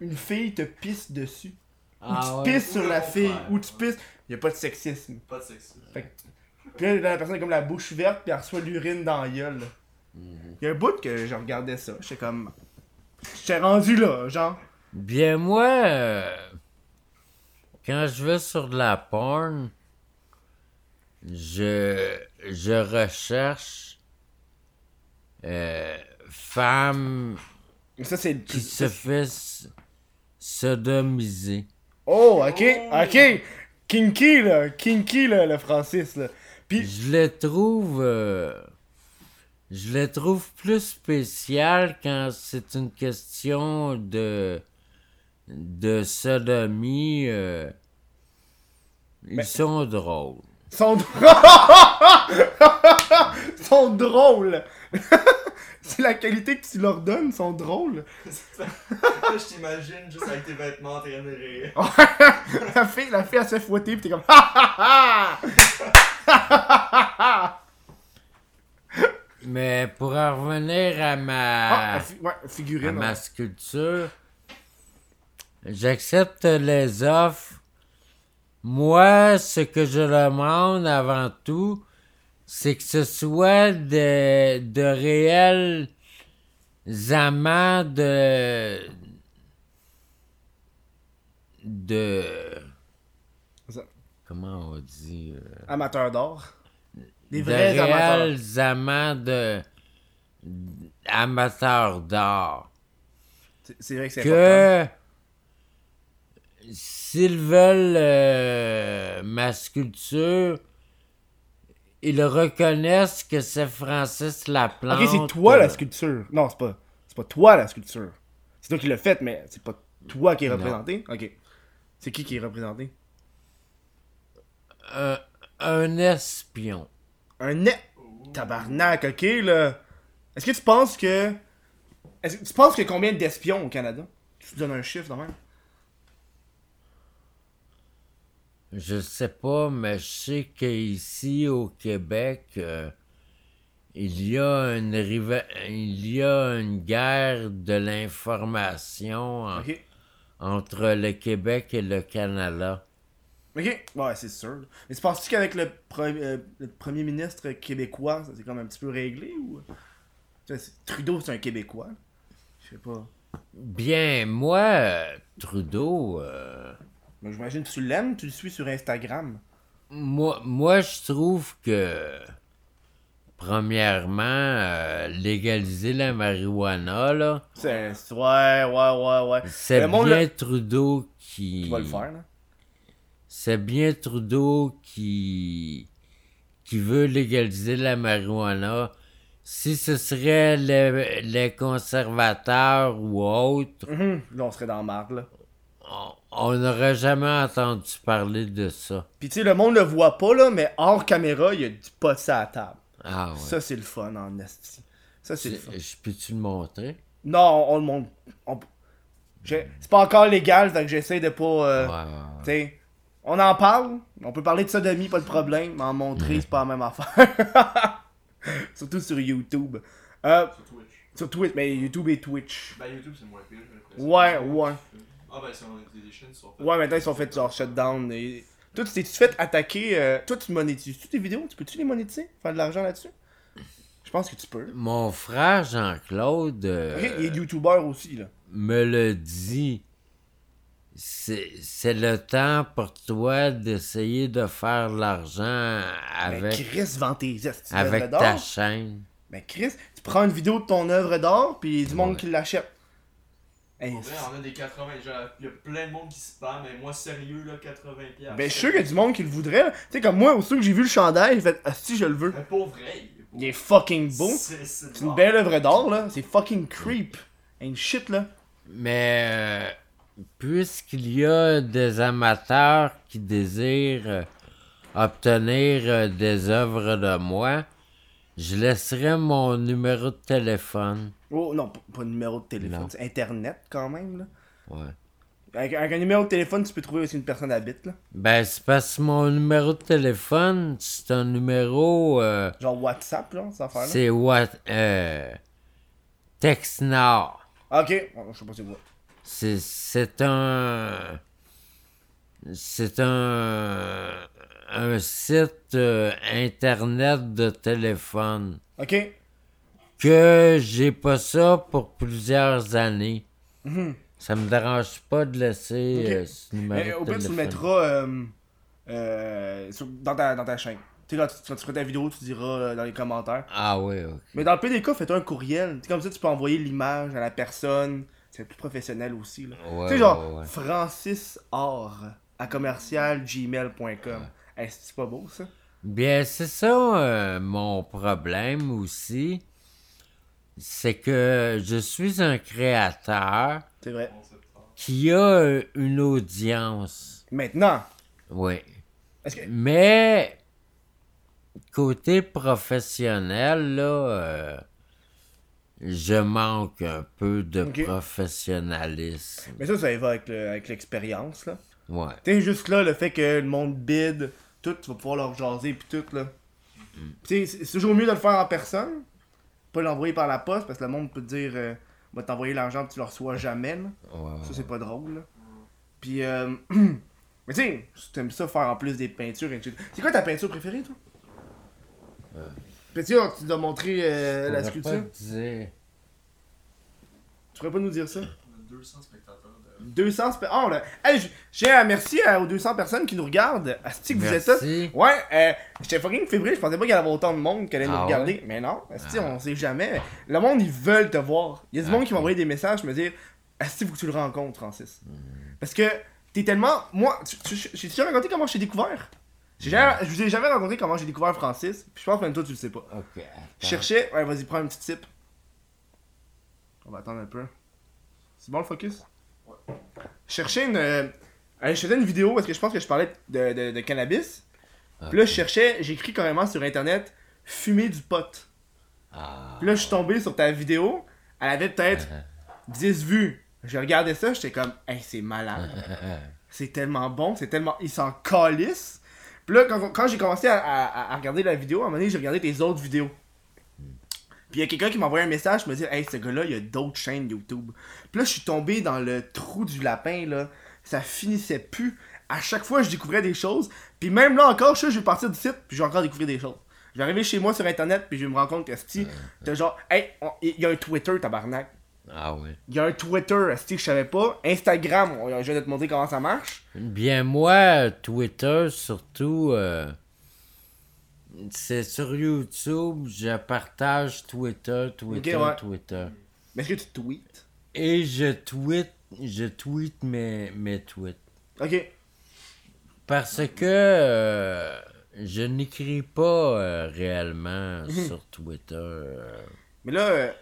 une fille te pisse dessus. Ou Ah tu ouais. pisses sur la le fille, ou tu pisses. Y a pas de sexisme. Pas de sexe. Puis là, la personne a comme la bouche verte, puis elle reçoit l'urine dans la gueule. là. Y a un bout que je regardais ça. J'étais comme. J'étais rendu là, genre. Bien, moi, euh, quand je vais sur de la porn, je, je recherche euh, femme Ça, c'est. qui se fait sodomiser. Oh, ok, Oh. ok. Kinky, là. Kinky, là, le Francis, là. Puis. Je les trouve. euh, je les trouve plus spéciales quand c'est une question de. de sodomie. euh, ils Mais- sont drôles. sont drôles. sont drôles. C'est la qualité que tu leur donnes, sont drôles. Là, je t'imagine juste avec tes vêtements en train de rire. la fille, la fille, elle se fait fouetter, pis t'es comme. Ha ha ha! Mais pour en revenir à Ah, ma, la fi- ouais, à figurine. ma sculpture, j'accepte les offres. Moi, ce que je demande avant tout, c'est que ce soit de, de réels amants de. de. Comment on dit euh, Amateur d'or. Des de vrais amateurs. réels amants de amateurs d'art. C'est- vrai que c'est. Que s'ils veulent euh, ma sculpture, ils reconnaissent que c'est Francis Laplante. Ok, c'est toi la sculpture. Non, c'est pas. C'est pas toi la sculpture. C'est toi qui l'as faite, mais c'est pas toi qui est Non. représenté. Ok. C'est qui qui est représenté? Un, un espion. Un net. Tabarnak, ok, là. Est-ce que tu penses que. Est-ce que tu penses qu'il y a combien d'espions au Canada? Tu te donnes un chiffre, quand même? Je sais pas, mais je sais qu'ici au Québec, euh, il y a une riva- il y a une guerre de l'information en- entre le Québec et le Canada. Ok. Ouais, c'est sûr. Mais tu penses-tu qu'avec le, pre- euh, le premier ministre québécois, ça c'est comme un petit peu réglé ou? Trudeau, c'est un Québécois. Je sais pas. Bien, moi, Trudeau, euh, Mais j'imagine que tu l'aimes, tu le suis sur Instagram. moi, moi je trouve que, premièrement, euh, légaliser la marijuana, là, C'est. Ouais, ouais, ouais, ouais. c'est bien là, Trudeau qui... Tu vas le faire, là. C'est bien Trudeau qui, qui veut légaliser la marijuana. Si ce serait les, les conservateurs ou autres, Mhm. Là, on serait dans la marde, là. on- on n'aurait jamais entendu parler de ça. Pis tu sais, le monde le voit pas, là, mais hors caméra, il y a du pot à la table. Ah ouais. Ça, c'est le fun en esti. Ça, c'est le fun. Je peux-tu le montrer? Non, on, on le montre. on- C'est pas encore légal, que j'essaie de pas. euh, Ouais, ouais, ouais. Tu sais, on en parle. On peut parler de sodomie, pas de problème. Mais en montrer, c'est pas la même affaire. Surtout sur YouTube. Euh, Sur Twitch. sur Twitch, mais YouTube et Twitch. Ben, YouTube, c'est moins pire. Ouais, ouais. Ah, ben, c'est sont faites. Ouais, maintenant ils sont fait genre shutdown. Et... Toi, tu t'es-tu fait attaquer. euh, Toi, tu monétises-tu tes vidéos? Tu peux-tu les monétiser? Faire de l'argent là-dessus? Je pense que tu peux. Mon frère Jean-Claude euh, il est youtubeur aussi, là. me le dit. C'est c'est le temps pour toi d'essayer de faire de l'argent Mais avec, Chris vend tes avec ta chaîne. Mais Chris, tu prends une vidéo de ton œuvre d'or, puis il y a du monde Ouais. qui l'achète. Hey, vrai, on a des 80. genre, Il y a plein de monde qui spam, mais moi, sérieux, là, 80$. piastres. Ben, je suis sûr qu'il y a du monde qui le voudrait. là. Tu sais, comme moi, aussitôt que j'ai vu le chandail, j'ai fait Ah, si, je le veux. Mais pour vrai, il est beau. Il est fucking beau. C'est c'est C'est une belle œuvre d'or, là. C'est fucking creep. Ain't shit, là. Mais euh, puisqu'il y a des amateurs qui désirent euh, obtenir euh, des œuvres de moi, je laisserai mon numéro de téléphone. Oh, non, pas, numéro de téléphone. C'est Internet, quand même, là. Ouais. Avec, avec un numéro de téléphone, tu peux trouver aussi une personne habite, là. Ben, c'est parce que mon numéro de téléphone, c'est un numéro. euh, Genre WhatsApp, là, cette affaire-là? c'est what. Euh. Ok, je sais pas c'est quoi. C'est, c'est un. C'est un. Un site euh, internet de téléphone. Ok. Que j'ai pas ça pour plusieurs années. Mhm. Ça me dérange pas de laisser euh, ce numéro Mais de au pire, tu le mettras euh, euh, sur- dans, ta, dans ta chaîne. Tu sais, quand tu, quand tu feras ta vidéo, tu diras dans les commentaires. Ah oui, ok. Mais dans le cas, fais-toi un courriel. Comme ça, tu peux envoyer l'image à la personne. C'est plus professionnel aussi. Là. Ouais, tu sais, genre, ouais, ouais. Francis Or à commercial gmail.com. Hey, c'est pas beau ça? Bien, c'est ça euh, mon problème aussi. C'est que je suis un créateur vrai. Qui a une audience. Maintenant, Oui. que. Mais côté professionnel, là, euh, je manque un peu de professionnalisme. Mais ça, ça va avec, le- l'expérience là. Ouais. Tu sais, juste là, le fait que le monde bide, tout, tu vas pouvoir leur jaser pis tout là. Tu sais, c'est c'est toujours mieux de le faire en personne. Pas l'envoyer par la poste parce que le monde peut te dire euh, va t'envoyer l'argent tu le reçois jamais là. ouais. Ça, c'est pas drôle, là. Puis, euh... Mais tu sais, t'aimes ça faire en plus des peintures et tout. C'est quoi ta peinture préférée, toi? Petit, tu dois montrer euh, la sculpture. pas te dire. Tu pourrais pas nous dire ça? On a 200 spectateurs. 200 spe- Ah, on a- Hey, j'ai un merci euh, aux 200 personnes qui nous regardent. Asti que vous êtes là. Ouais, euh, j'étais fucking fébrile, je pensais pas qu'il y avait autant de monde qui allait nous Ah regarder. Mais non, Asti, Ah. on sait jamais. Le monde, ils veulent te voir. Il y a du monde qui m'a envoyé des messages, me dire Asti, faut que tu le rencontres, Francis. Hmm. Parce que t'es tellement. Moi, j'ai déjà raconté comment je t'ai découvert? J'ai jamais- Je vous ai jamais raconté comment j'ai découvert Francis. Puis je pense que même toi, tu le sais pas. Ok. Je cherchais. Ouais, vas-y, prends un petit tip. On va attendre un peu. C'est bon le focus? Cherchais une. euh, je faisais une vidéo parce que je pense que je parlais de, de- de cannabis. Puis là, je cherchais, j'ai écrit carrément sur internet fumer du pot. Ah. Puis là, je suis tombé sur ta vidéo. Elle avait peut-être 10 vues. Je regardais ça, j'étais comme, hey, c'est malade. C'est tellement bon, c'est tellement. Il s'en calisse. Puis là, quand, quand j'ai commencé à, à- à regarder la vidéo, à un moment donné, j'ai regardé tes autres vidéos. Puis il y a quelqu'un qui m'a envoyé un message, me dit Hey, ce gars-là, il y a d'autres chaînes YouTube. Puis là, je suis tombé dans le trou du lapin, là. Ça finissait plus. À chaque fois, je découvrais des choses. Puis même là encore, je sais, je vais partir du site, puis je vais encore découvrir des choses. Je vais arriver chez moi sur internet, puis je vais me rendre compte que si t'as genre, hey, il y a un Twitter, tabarnak. Ah oui. Il y a un Twitter, si je savais pas. Instagram, on- je vais te montrer comment ça marche. Bien, moi, Twitter, surtout, euh, c'est sur YouTube, je partage Twitter, Twitter, ouais. Twitter. Mais est-ce que tu tweets? Et je tweet, je tweet mes, mes tweets. Ok. Parce que euh, je n'écris pas euh, réellement sur Twitter. euh. Mais là,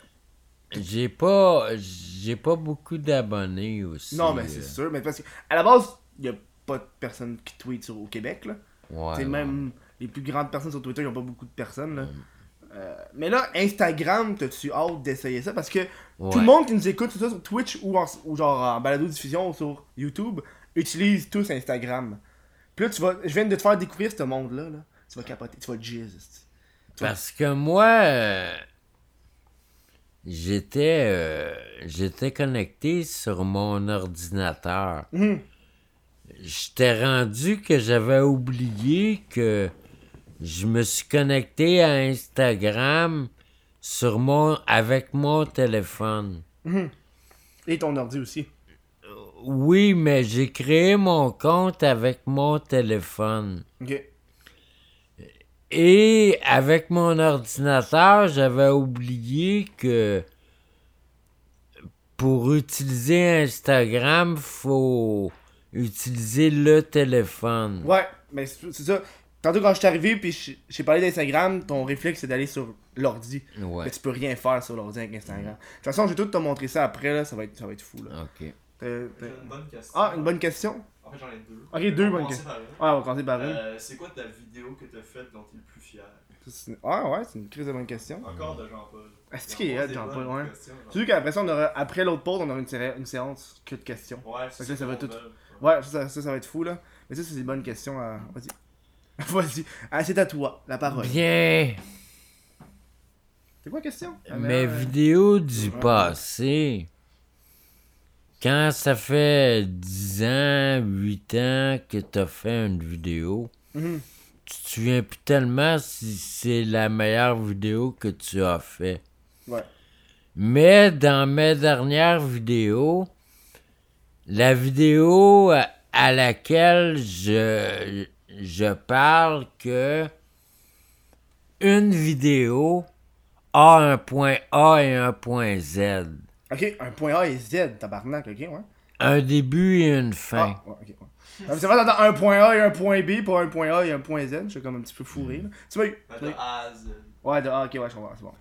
J'ai pas j'ai pas beaucoup d'abonnés aussi. non, mais c'est sûr. Mais parce que, à la base, il y a pas de personnes qui sur, au Québec, là. Ouais, C'est ouais. même les plus grandes personnes sur Twitter, ils ont pas beaucoup de personnes, Mm. là. Euh, mais là, Instagram, t'as-tu hâte d'essayer ça? Parce que Ouais. tout le monde qui nous écoute, soit sur Twitch ou, en, ou genre en balado-diffusion ou sur YouTube, utilise tous Instagram. Puis là, tu vas, je viens de te faire découvrir ce monde-là. Là. Tu vas capoter, tu vas jizz. Parce que moi, euh, j'étais euh, j'étais connecté sur mon ordinateur. Mhm. J'étais rendu que j'avais oublié que je me suis connecté à Instagram sur mon avec mon téléphone. Et ton ordi aussi. Oui, mais j'ai créé mon compte avec mon téléphone. Ok. Et avec mon ordinateur, j'avais oublié que pour utiliser Instagram, faut utiliser le téléphone. Ouais, mais c'est c'est ça. Tantôt, quand je suis arrivé puis je- j'ai parlé d'Instagram, ton réflexe c'est d'aller sur l'ordi. Ouais. Mais tu peux rien faire sur l'ordi avec Instagram. De toute façon, je vais tout te montrer ça après, là, ça va être, ça va être fou. Là. Ok. J'ai une bonne question. Ah, une bonne question? En fait, j'en ai deux. Ok, deux On va bonnes commencer questions. Ouais, on va commencer par une. Euh, c'est quoi ta vidéo que t'as faite dont t'es le plus fier? Ah ouais, c'est une crise de bonne question. Encore de Jean-Paul. Est-ce Il qu'il hot, des Jean-Paul, ouais. Tu sais qu'après ça, on aura, après l'autre pause, on aura une, sé- une séance que de questions. Ouais, c'est que là, ça va tout- veut. Ouais, ça, ça, ça va être fou là. Mais ça, c'est des bonnes questions à. Vas-y. Vas-y. Ah, c'est à toi, la parole. Bien, C'est quoi la question? La mes euh, vidéos du passé, quand ça fait 10 ans, 8 ans que t'as fait une vidéo, mhm. tu te souviens plus tellement si c'est la meilleure vidéo que tu as fait. Ouais. Mais dans mes dernières vidéos, la vidéo à laquelle je, je parle que une vidéo a un point A et un point Z. Ok, un point A et Z, tabarnak, ok, ouais. Un début et une fin. Ah, ouais, ok, ouais. C'est vrai, t'entends un point A et un point B pour un point A et un point Z. Je suis comme un petit peu fourré là. Tu tu m'as de. A à Z. Ouais, de A, ok, ouais, je comprends, c'est bon.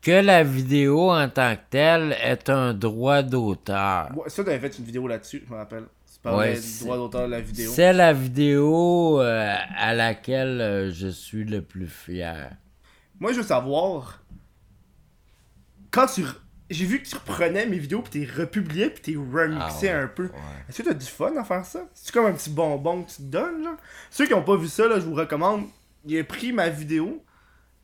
Que la vidéo en tant que telle est un droit d'auteur. Ouais, ça, t'avais fait une vidéo là-dessus, je me rappelle. Ouais, du c'est- droit d'auteur de la vidéo. C'est la vidéo euh, à laquelle euh, je suis le plus fier. Moi, je veux savoir. Quand tu. re- J'ai vu que tu reprenais mes vidéos, puis t'es republié, puis t'es remixé Ah ouais, un peu. ouais. Est-ce que t'as du fun à faire ça? C'est comme un petit bonbon que tu te donnes, genre? Ceux qui ont pas vu ça, là, je vous recommande. Il a pris ma vidéo,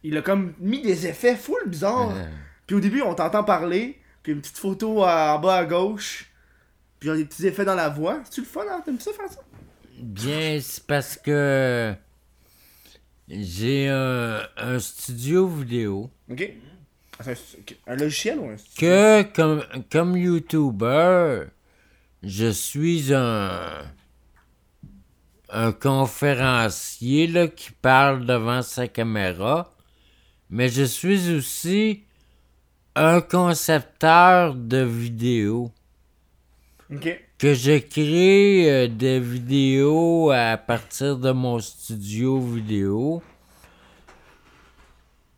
il a comme mis des effets full bizarres. Puis au début, on t'entend parler, puis une petite photo en bas à gauche, puis a des petits effets dans la voix. C'est-tu le fun, hein? T'aimes ça faire ça? Bien, c'est parce que j'ai un, un studio vidéo Ok. Ah, un, ok. Un logiciel ou un. que, comme, comme YouTuber, je suis un, un conférencier là, qui parle devant sa caméra, mais je suis aussi un concepteur de vidéos. Que je crée euh, des vidéos à partir de mon studio vidéo.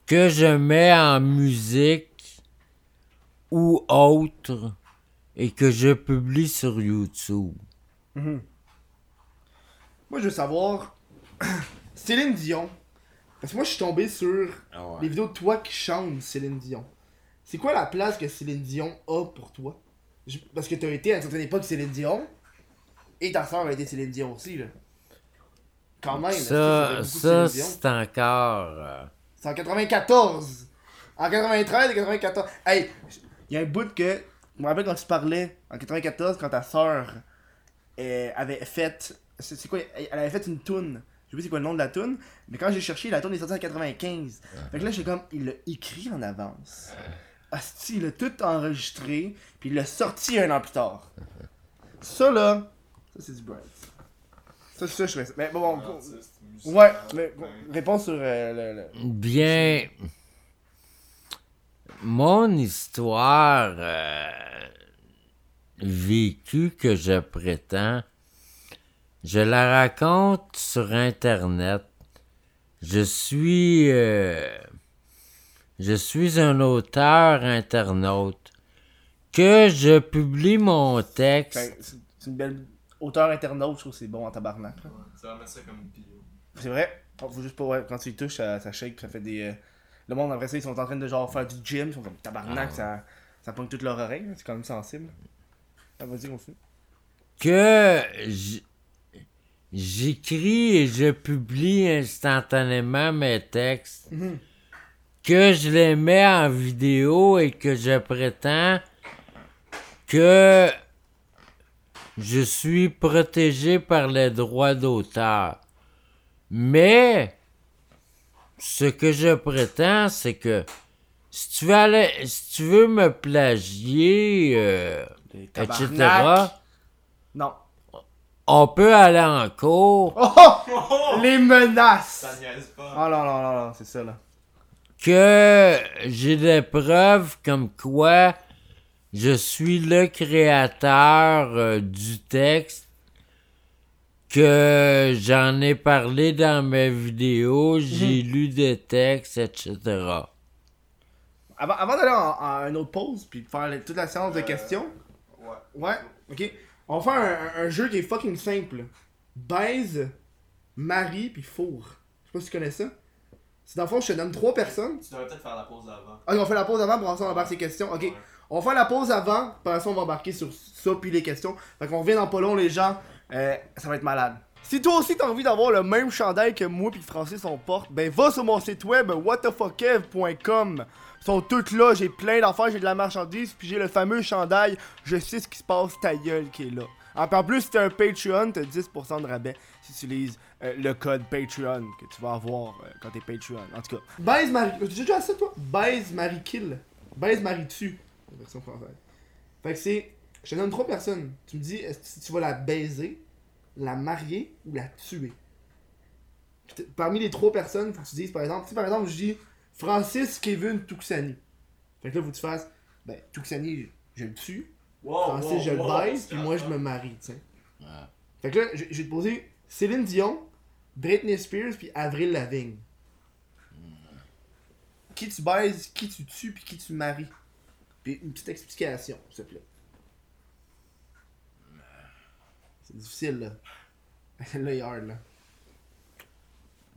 Que je mets en musique ou autre et que je publie sur YouTube. Mhm. Moi, je veux savoir. Céline Dion. Parce que moi, je suis tombé sur les vidéos de toi qui chantent Céline Dion. C'est quoi la place que Céline Dion a pour toi? Parce que t'as été à une certaine époque Céline Dion. Et ta soeur a été Céline Dion aussi, là. Quand même. Ça, ça c'est encore. euh, C'est en 94. En 93 et 94. Hey, il y a un bout que. Je me rappelle quand tu parlais en 94, quand ta soeur avait fait. C'est quoi Elle elle avait fait une toune. Je sais pas c'est quoi le nom de la toune. Mais quand j'ai cherché, la toune est sortie en 95. Fait que là, j'étais comme. Il l'a écrit en avance. Asti, il a tout enregistré. Puis il l'a sorti un an plus tard. Ça là. Ça c'est du Bright. Ça, ça, je fais ça. Mais bon, bon. Ouais, mais ben, réponse sur euh, le- le, Bien. Mon histoire euh, vécue que je prétends, je la raconte sur Internet. Je suis. euh, je suis un auteur internaute. Que je publie mon texte. Que C'est une belle auteur internaute, je trouve que c'est bon en tabarnak. ouais, Tu vas mettre ça comme une bio. C'est vrai. Oh, Faut juste pas, ouais, quand tu y touches, ça, ça shake, ça fait des. euh, Le monde, après ça, ils sont en train de genre faire du gym, ils sont comme tabarnak, Ah. ça, ça pogne toute leur oreille, c'est quand même sensible. Ah, vas-y, continue. que j'écris et je publie instantanément mes textes, Mhm. Que je les mets en vidéo et que je prétends que je suis protégé par les droits d'auteur. Mais ce que je prétends, c'est que si tu veux aller, si tu veux me plagier, euh, etc.. Non. on peut aller en cours Oh, oh! Les menaces! Ça niaise pas. Oh non, non, non, non, c'est ça là. Que j'ai des preuves comme quoi je suis le créateur euh, du texte, que j'en ai parlé dans mes vidéos, j'ai lu des textes, etc. Avant, avant d'aller en, en une autre pause, puis de faire toute la séance de Euh, questions, Ouais. Ouais, ok. On va faire un, un- un jeu qui est fucking simple. Baise, marie, puis four. Je sais pas si tu connais ça. C'est dans le fond, je te donne trois personnes. Tu devrais peut-être faire la pause avant. Ok, on fait la pause avant pour ensuite on embarque ces questions. Ok. Ouais. On va faire la pause avant, par ça on va embarquer sur ça puis les questions. Fait qu'on revient dans pas long les gens, Euh, ça va être malade. Si toi aussi t'as envie d'avoir le même chandail que moi puis Francis on porte, ben va sur mon site web whatthefuckev.com. Ils sont toutes là, j'ai plein d'affaires, j'ai de la marchandise, puis j'ai le fameux chandail Je sais ce qui se passe, ta gueule qui est là. En plus, si t'as un Patreon, t'as 10% de rabais si tu utilises euh, le code Patreon que tu vas avoir euh, quand t'es Patreon. En tout cas, baise Marie. Tu as déjà dit ça toi? Baise Marie Kill. Baise Marie tue. La version française. Fait que c'est. Je te donne trois personnes. Tu me dis est-ce que si tu vas la baiser, la marier ou la tuer? Parmi les trois personnes, faut que tu dises par exemple. Si par exemple je dis Francis Kevin Tuxani. Fait que là, faut que tu fasses. Ben, Tuxani, je le tue. Wow, Francis, wow, je le wow, baise, puis moi, je me marie, tu sais. Fait que là, je, je vais te poser Céline Dion, Britney Spears, puis Avril Lavigne. Qui tu baises, qui tu tues, puis qui tu maries? Puis une petite explication, s'il te plaît. C'est difficile, là. là, il est hard, là.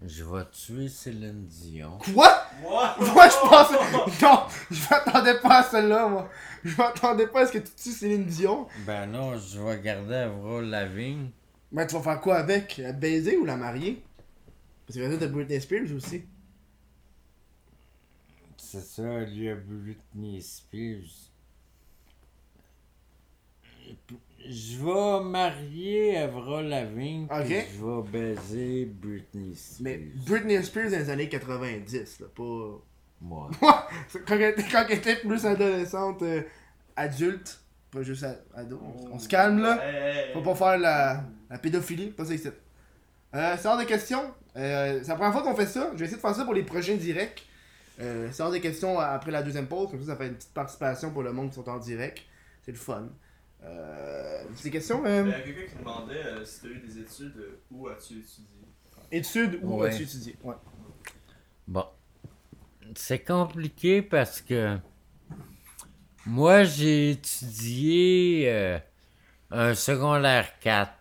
Je vais tuer Céline Dion. Quoi? Moi, je pensais... Non! Je m'attendais pas à celle-là, moi. Je m'attendais pas à ce que tu tues Céline Dion. Ben non, je vais garder Avril Lavigne. Mais tu vas faire quoi avec? La baiser ou la marier? Parce que t'as Britney Spears aussi. C'est ça, lui a Britney Spears. Je vais marier Avril Lavigne, Ok. puis je vais baiser Britney Spears. Mais Britney Spears dans les années 90, là, pas... Moi. quand, elle était, quand elle était plus adolescente, euh, adulte, pas juste ado. On, on se calme là. Faut pas faire la, la pédophilie, pas ça ici. Euh, c'est hors des questions. Euh, c'est la première fois qu'on fait ça. Je vais essayer de faire ça pour les prochains directs. Euh, c'est hors des questions après la deuxième pause. Comme ça, ça fait une petite participation pour le monde qui sont en direct. C'est le fun. Euh, c'est des questions. Il Euh, y a quelqu'un qui demandait euh, si tu as eu des études, euh, où as-tu étudié? Études Ouais. as-tu étudié? Ouais. Bon. C'est compliqué parce que moi, j'ai étudié euh, un secondaire 4.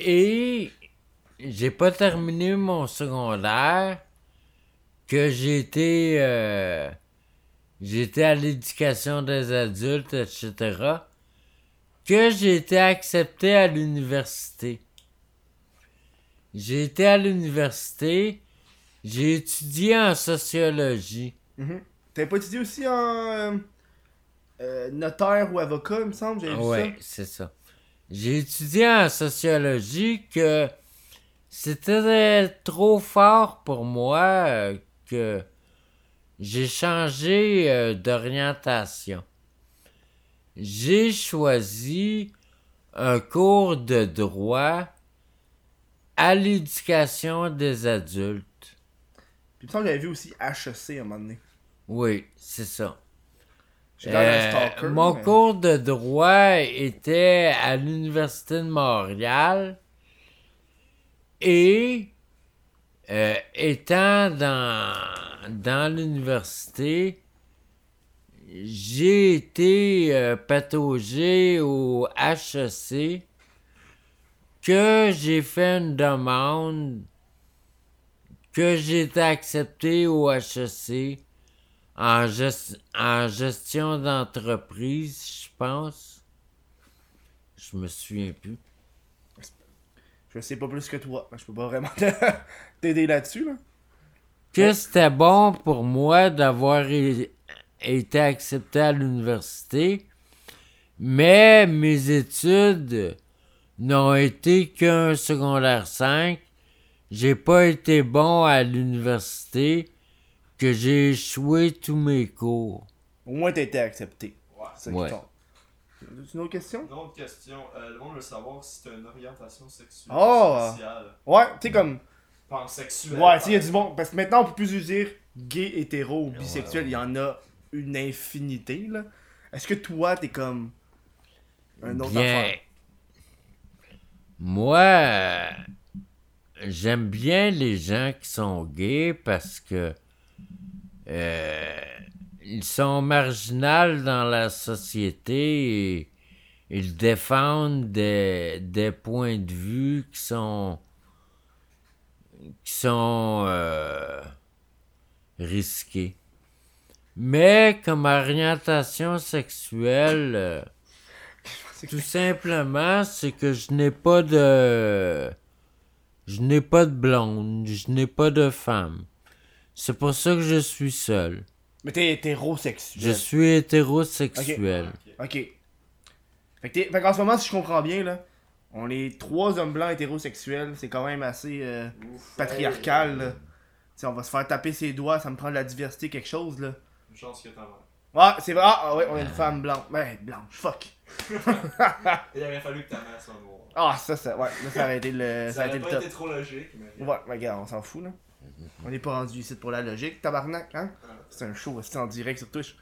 Et j'ai pas terminé mon secondaire que j'ai été, euh, j'étais à l'éducation des adultes, etc. Que j'ai été accepté à l'université. J'ai été à l'université, j'ai étudié en sociologie. Mhm. T'avais pas étudié aussi en euh, euh, notaire ou avocat, il me semble J'avais Ouais, c'est ça. J'ai étudié en sociologie que c'était trop fort pour moi euh, que j'ai changé euh, d'orientation. J'ai choisi un cours de droit à l'éducation des adultes. Puis il me semble que j'avais vu aussi HEC à un moment donné. Oui, c'est ça. Euh, stalker, mon mais- cours de droit était à l'Université de Montréal et euh, étant dans, dans l'université, j'ai été euh, pataugé au HEC que j'ai fait une demande que j'ai été accepté au HEC en, gest- en gestion d'entreprise, je pense. Je me souviens plus. Je sais pas plus que toi. Je peux pas vraiment t'aider là-dessus. Là. Que c'était bon pour moi d'avoir été accepté à l'université, mais mes études n'ont été qu'un secondaire 5. J'ai pas été bon à l'université, que j'ai échoué tous mes cours. Au moins t'as été accepté. Ouais. C'est Ouais. une autre question? Une autre question. Euh, le monde veut savoir si tu as une orientation sexuelle Oh! spéciale. Ouais, tu sais comme. Pansexuelle. Ouais, tu sais, il y a du bon. Parce que maintenant on peut plus dire gay, hétéro ou bisexuel. Il y en a une infinité, là. Est-ce que toi t'es comme. Un autre Bien. affaire? Moi, j'aime bien les gens qui sont gays parce que euh, ils sont marginaux dans la société et ils défendent des, des points de vue qui sont qui sont euh, risqués. Mais comme orientation sexuelle, euh, tout simplement, c'est que je n'ai pas de. Je n'ai pas de blonde, je n'ai pas de femme. C'est pour ça que je suis seul. Mais t'es hétérosexuel. Je suis hétérosexuel. Ok. Fait que fait qu'en ce moment, si je comprends bien, là, on est trois hommes blancs hétérosexuels. C'est quand même assez euh, Ouf, patriarcal, hey, là. T'sais, on va se faire taper ses doigts, ça me prend de la diversité, quelque chose, là. Une chance que t'en as. Ah, c'est vrai. Ah, ah ouais, on a une femme blanche. Ouais, blanche, fuck. Il aurait fallu que ta mère soit noire. Ah, ça, ça, ouais, là, ça aurait été le, ça Ça aurait été le top. été trop logique, mais. Ouais, mais regarde, on s'en fout, là. On n'est pas rendu ici pour la logique, tabarnak, hein? C'est un show, c'est en direct sur Twitch.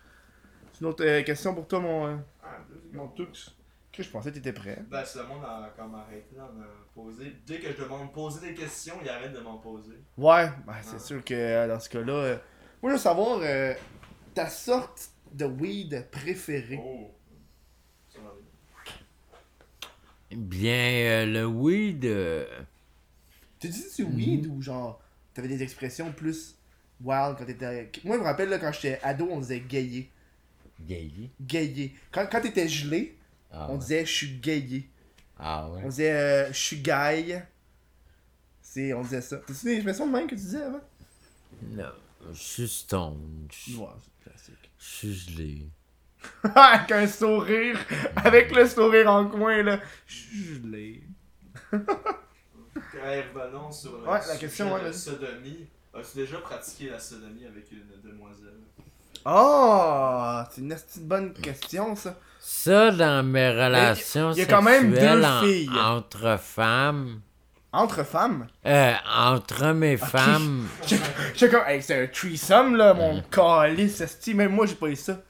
C'est une autre euh, question pour toi, mon, euh, Ah, mon. Tux. Que je pensais que t'étais prêt. Ben, si le monde a comme arrêté d'en euh, poser. Dès que je demande poser des questions, il arrête de m'en poser. Ouais, ben, c'est Ah. sûr que euh, dans ce cas-là. euh, moi, je veux savoir euh, ta sorte de weed préférée. Oh! Bien. Euh, le weed. euh, Tu dis c'est weed ou genre t'avais des expressions plus wild quand t'étais. Moi, je me rappelle là, quand j'étais ado, on disait gayer. gay. Gayer. Quand, quand t'étais gelé, Ah on ouais. disait je suis gayer. Ah ouais. On disait euh, je suis gay. C'est, on disait ça. T'as-tu des expressions de même que tu disais avant? Non, je suis stone. Je Ouais, c'est classique. je suis gelé. avec un sourire, avec le sourire en coin là. Je suis gelé. Revenons sur le Ouais, la question, ouais, de sodomie. As-tu déjà pratiqué la sodomie avec une demoiselle? Oh, c'est une petite bonne question, ça. Ça, dans mes relations il y a quand même sexuelles deux en- filles. entre femmes, Entre femmes? euh, entre hommes et femmes, J'étais comme, hey, c'est un threesome, là, mon calice, esti. Même moi, j'ai pas eu ça.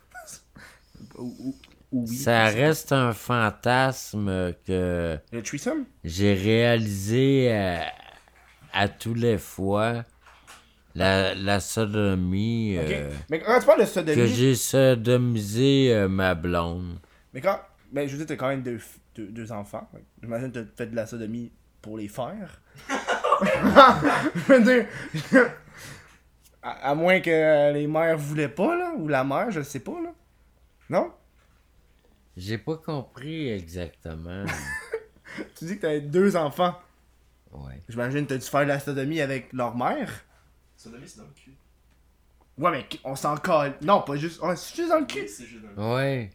ou oui. ça reste un fantasme que Le threesome? j'ai réalisé euh, à tous les fois. La, la sodomie, Ok. euh, Mais quand tu parles de que sodomie, j'ai sodomisé euh, ma blonde. mais quand. Mais je veux dire, t'as quand même deux, f- deux, deux enfants. J'imagine que t'as fait de la sodomie pour les faire. je veux dire. à, à moins que les mères voulaient pas, là. Ou la mère, je sais pas, là. Non? J'ai pas compris exactement. Tu dis que t'avais deux enfants. ouais. J'imagine que t'as dû faire de la sodomie avec leur mère? Sodomie, c'est dans le cul. Ouais, mais on s'en colle. Non, pas juste. Oh, c'est juste dans le cul. Oui, c'est juste dans le Ouais.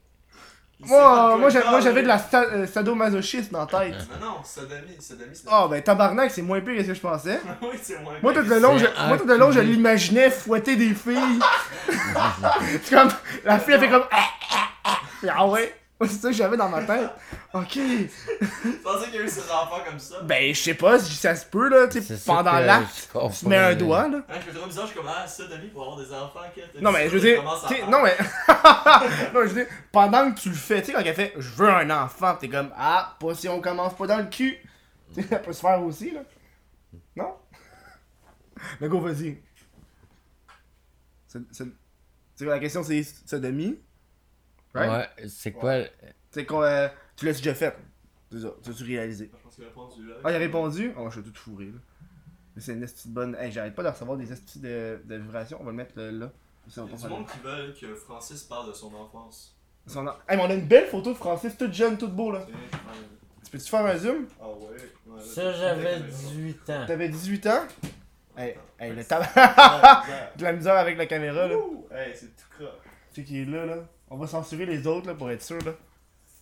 cul. Moi, moi, moi, j'avais de la euh, sadomasochisme dans la tête. Non, non, sodomie, sodomie, c'est Oh, ben tabarnak, c'est moins pire que ce que je pensais. Oui, c'est moins Moi, tout pire. le long, je, moi, tout le long, je l'imaginais fouetter des filles. c'est comme. La fille, elle fait comme. Ah, ah, ah. Ah ouais? C'est ça que j'avais dans ma tête. Ok. Je pensais qu'il y a eu ces enfants comme ça. Ben, je sais pas si ça se peut, là, tu C'est sais, ça pendant l'acte. Tu mets un doigt, là. Hein, je fais trop bizarre, je suis comme, ah, sodomie pour avoir des enfants, que Non, mais je veux dire. Non, mais. non, je veux dire, pendant que tu le fais, tu sais, quand elle fait je veux un enfant, t'es comme ah, pas si on commence pas dans le cul. Tu sais, ça peut se faire aussi, là. Non? Mais go, vas-y. C'est- La question, c'est sodomie. Right? Ouais, c'est quoi? C'est quoi, euh, tu l'as déjà fait. C'est ça, tu as-tu réalisé? Je pense qu'il a répondu là. Ah, il a répondu? Oh, je suis tout fourré, là. Mais c'est une esti de bonne. Hey, j'arrête pas de recevoir des estis de, de vibrations. On va le mettre là. là. On Il y a du monde qui veulent que Francis parle de son enfance. Son en- Hey, mais on a une belle photo de Francis, toute jeune, toute beau, là. Tu peux-tu faire un zoom? Ah ouais. ouais, là, Ça, j'avais t'as- 18 ans. T'avais 18 ans? Hey, hey, le tabac. De la misère avec la caméra, là. Ouh, Hey, c'est tout croche. Tu sais qui est là, là. On va censurer les autres, là, pour être sûr, là.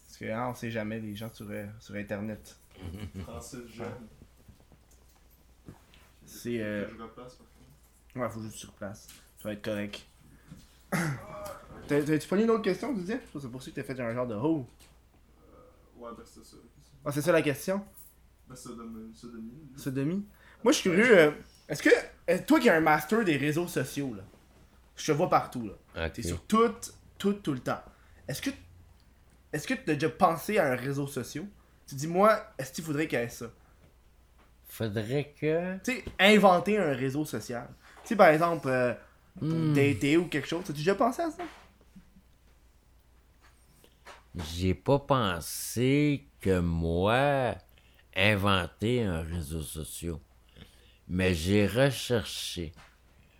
Parce que, hein, on sait jamais, les gens sur, euh, sur Internet. Francis jeune. C'est, euh... Ouais, faut juste sur place. Ça va être correct. T'as- T'as-tu pas une autre question, tu disais? C'est pour ça que t'as fait un genre de oh. Ouais, ben c'était ça. Ah, c'est ça la question? Ben sodomie. Sodomie? Moi, je suis curieux. euh, Est-ce que. Toi qui as un master des réseaux sociaux, là. Je te vois partout, là. Ok. T'es sur tout, tout, tout le temps. Est-ce que. Est-ce que t'as déjà pensé à un réseau social? Tu dis, moi, est-ce qu'il faudrait qu'il y ait ça? Faudrait que. Tu sais, inventer un réseau social. Tu sais, par exemple, euh, Hmm. dater ou quelque chose. T'as déjà pensé à ça? J'ai pas pensé que moi inventer un réseau social. Mais j'ai recherché.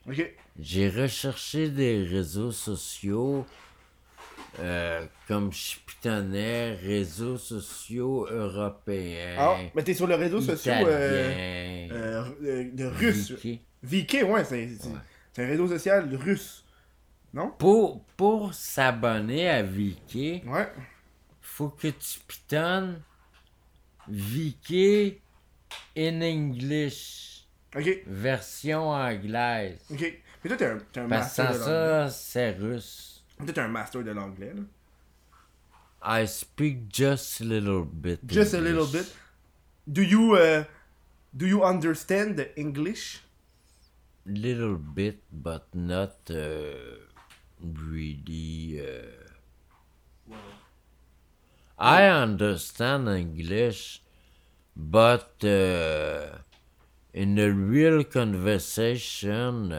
Ok. J'ai recherché des réseaux sociaux euh, comme je pitonnais, réseaux sociaux européens. Ah, mais t'es sur le réseau social euh, euh, de russe. VK. Ouais, c'est c'est- Ouais. un réseau social russe. Non? Pour, pour s'abonner à VK, Ouais. faut que tu pitonnes VK in English, Ok, version anglaise. ok. Mais toi, t'es un, t'es un Parce master sans ça, c'est russe. T'es un master de l'anglais, là. I speak just a little bit. Just a little bit. Do you, uh, do you understand the English? Little bit, but not uh, really. Uh... I understand English, but uh, in a real conversation,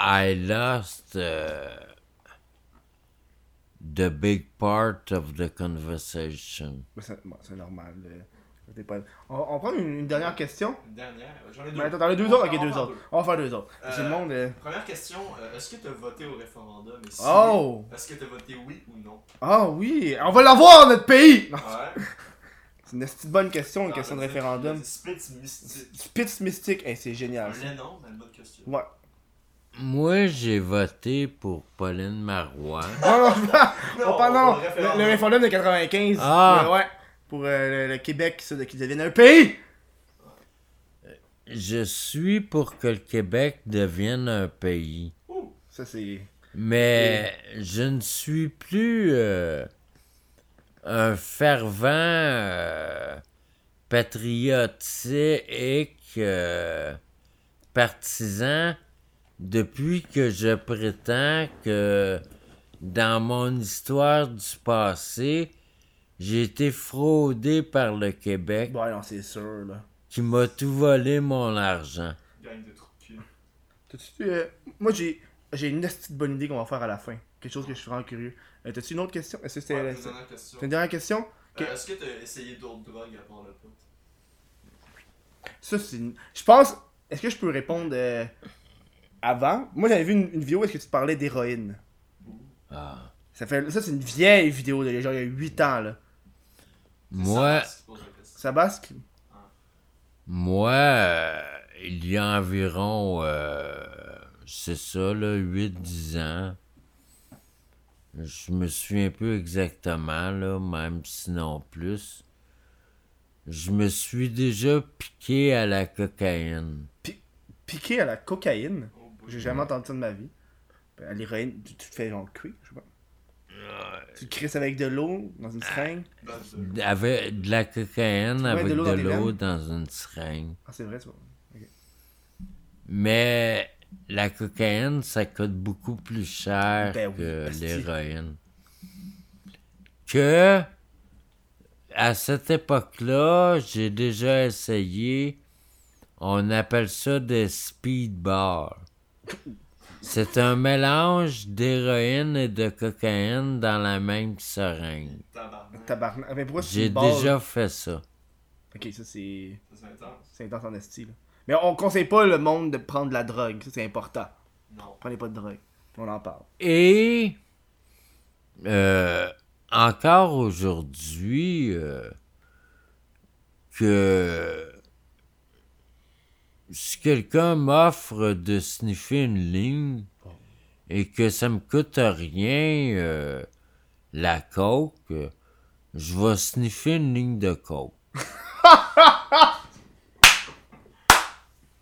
I lost uh, the big part of the conversation. C'est bon, c'est normal. euh, pas- On, on prend une, une dernière question. Une dernière? J'en ai deux. Mais attends, t'en as deux On autres? Ok, en deux autres. On va faire deux autres. Euh, le monde. euh, Première question, euh, est-ce que tu as voté au référendum? Si Oh! Est-ce que tu as voté oui ou non? Ah oui! On va l'avoir, notre pays! Non, Ouais. C'est une petite bonne question, une Ah, question de référendum. Spitz mystique. Spitz mystique, hey, c'est génial. Un non, mais une bonne question. Ouais. Moi, j'ai voté pour Pauline Marois. Non, non, on parle, non, au le, référendum. le référendum de 95. Ah. Euh, ouais. Pour euh, le, le Québec, ça, de, qui devienne un pays! je suis pour que le Québec devienne un pays. Ouh! Ça, c'est. Mais je ne suis plus euh, un fervent euh, patriotique euh, partisan depuis que je prétends que dans mon histoire du passé, j'ai été fraudé par le Québec Bon, non, c'est sûr, là. qui m'a tout volé mon argent. Gang de cul. T'as-tu. euh, Moi, j'ai. J'ai une petite bonne idée qu'on va faire à la fin. Quelque chose que je suis vraiment curieux. Euh, T'as-tu une autre question? Est-ce que c'était. Ouais, une c'est- dernière question. une dernière question? Euh, Est-ce que t'as essayé d'autres drogues à part le pot? Ça, c'est une... Je pense... Est-ce que je peux répondre euh, avant? Moi, j'avais vu une, une vidéo où est-ce que tu parlais d'héroïne. Ah. Ça, fait... ça c'est une vieille vidéo, de genre il y a 8 ans, là. Moi, Ça, basque? Moi, euh, il y a environ, euh, c'est ça, là, 8-10 ans. Je me souviens peu exactement, là, même sinon plus. Je me suis déjà piqué à la cocaïne. Piqué à la cocaïne? J'ai jamais entendu ça de ma vie. À l'héroïne, tu, tu te fais genre cuire, je sais pas. Tu te crisses avec de l'eau dans une seringue? Avec de la cocaïne avec de l'eau dans une seringue. Ah, c'est vrai, ça. Mais la cocaïne, ça coûte beaucoup plus cher Ben oui, que l'héroïne. Que à cette époque-là, j'ai déjà essayé. On appelle ça des speed bars. C'est un mélange d'héroïne et de cocaïne dans la même seringue. Tabarnak. Tabarnak. Mais pourquoi c'est J'ai déjà fait ça. Ok, ça c'est. C'est intense. C'est intense en esti, là. Mais on conseille pas le monde de prendre de la drogue. Ça, c'est important. Non. Prenez pas de drogue. On en parle. Et euh, encore aujourd'hui, euh, que si quelqu'un m'offre de sniffer une ligne et que ça me coûte rien euh, la coke, euh, je vais sniffer une ligne de coke.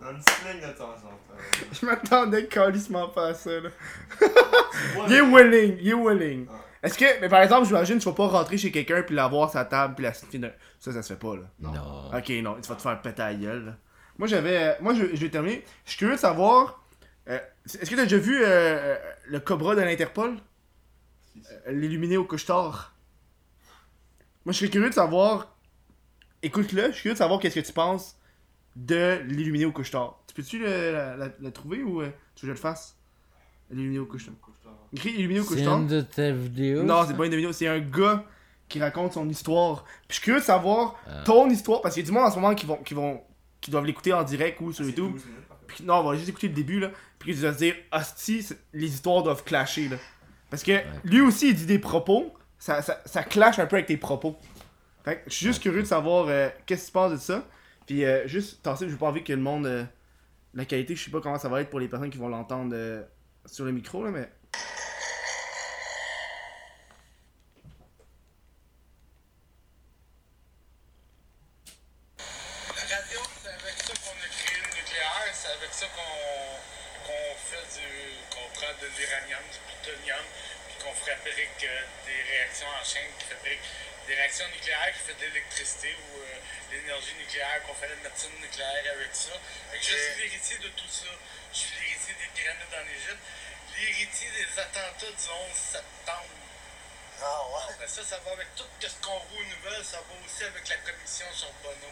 Un petit ligne de temps en temps. Je m'attendais calissement pas à ça, là. Il est willing, il est willing. Ouais. Est-ce que, mais par exemple, j'imagine, tu vas pas rentrer chez quelqu'un puis l'avoir sa table puis la sniffer Ça, ça se fait pas, là. Non. Ok, non, tu vas te faire péter la gueule, là. Moi, j'avais. euh, moi, je, je vais terminer. Je suis curieux de savoir. euh, Est-ce que t'as déjà vu euh, le Cobra de l'Interpol? Euh, L'illuminé au couche-tard Moi, je serais curieux de savoir. Écoute-le, je suis curieux de savoir qu'est-ce que tu penses de l'illuminé au couche-tard. Tu peux-tu la- trouver ou euh, tu veux que je le fasse? L'illuminé au couche-tard. Écrit illuminé au C'est couche-tard. une de tes vidéos? Non, c'est pas une vidéo, c'est un gars qui raconte son histoire. Puis je suis curieux de savoir Ah. ton histoire, parce qu'il y a du monde en ce moment qui vont, qui vont, qui doivent l'écouter en direct ou sur YouTube. 12 minutes, en fait. Puis non, on va juste écouter le début là. Puis ils vont se dire, hostie, les histoires doivent clasher là. Parce que lui aussi il dit des propos, ça, ça, ça clash un peu avec tes propos. Fait que je suis juste curieux de savoir euh, qu'est-ce que tu penses de ça. Puis euh, juste, attention, j'ai pas envie que le monde. euh, la qualité, je sais pas comment ça va être pour les personnes qui vont l'entendre euh, sur le micro là, mais. La radio, c'est avec ça qu'on a créé le nucléaire, c'est avec ça qu'on qu'on fait du. qu'on prend de l'uranium, du plutonium, puis qu'on fabrique euh, des réactions en chaîne qui fabriquent nucléaires qui font de l'électricité ou euh, l'énergie nucléaire, qu'on fait la médecine nucléaire avec ça. Fait que je suis l'héritier de tout ça. Je suis l'héritier des pyramides en Égypte, l'héritier des attentats du 11 septembre. Ah ouais? Ben ça, ça va avec tout ce qu'on voit aux nouvelles, ça va aussi avec la commission sur Bono.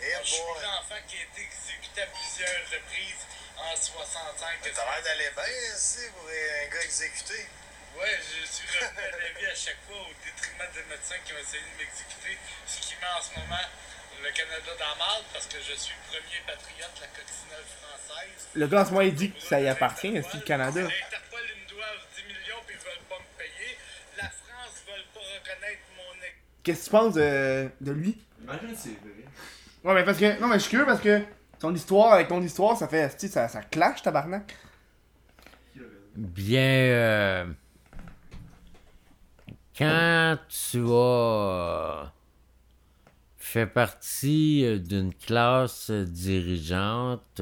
Eh je suis l'enfant qui a été exécuté à plusieurs reprises en 65. Mais T'as l'air d'aller bien ici pour un gars exécuté. Ouais, je suis revenu à la vie à chaque fois au détriment des médecins qui ont essayé de m'exécuter. Ce qui met en ce moment le Canada dans la marde parce que je suis le premier patriote de la coccinelle française. Le gars en ce moment il dit que ça y appartient, c'est le Canada. L'Interpol, ils me doivent 10 millions puis ils veulent pas me payer. La France ne veut pas reconnaître mon ex. Qu'est-ce que tu penses de, de lui? Imagine si c'est vrai. Ouais, mais parce que. Non, mais je suis curieux parce que ton histoire avec ton histoire, ça fait. tu sais, Ça, ça clash, tabarnak. Bien, euh, quand tu as fait partie d'une classe dirigeante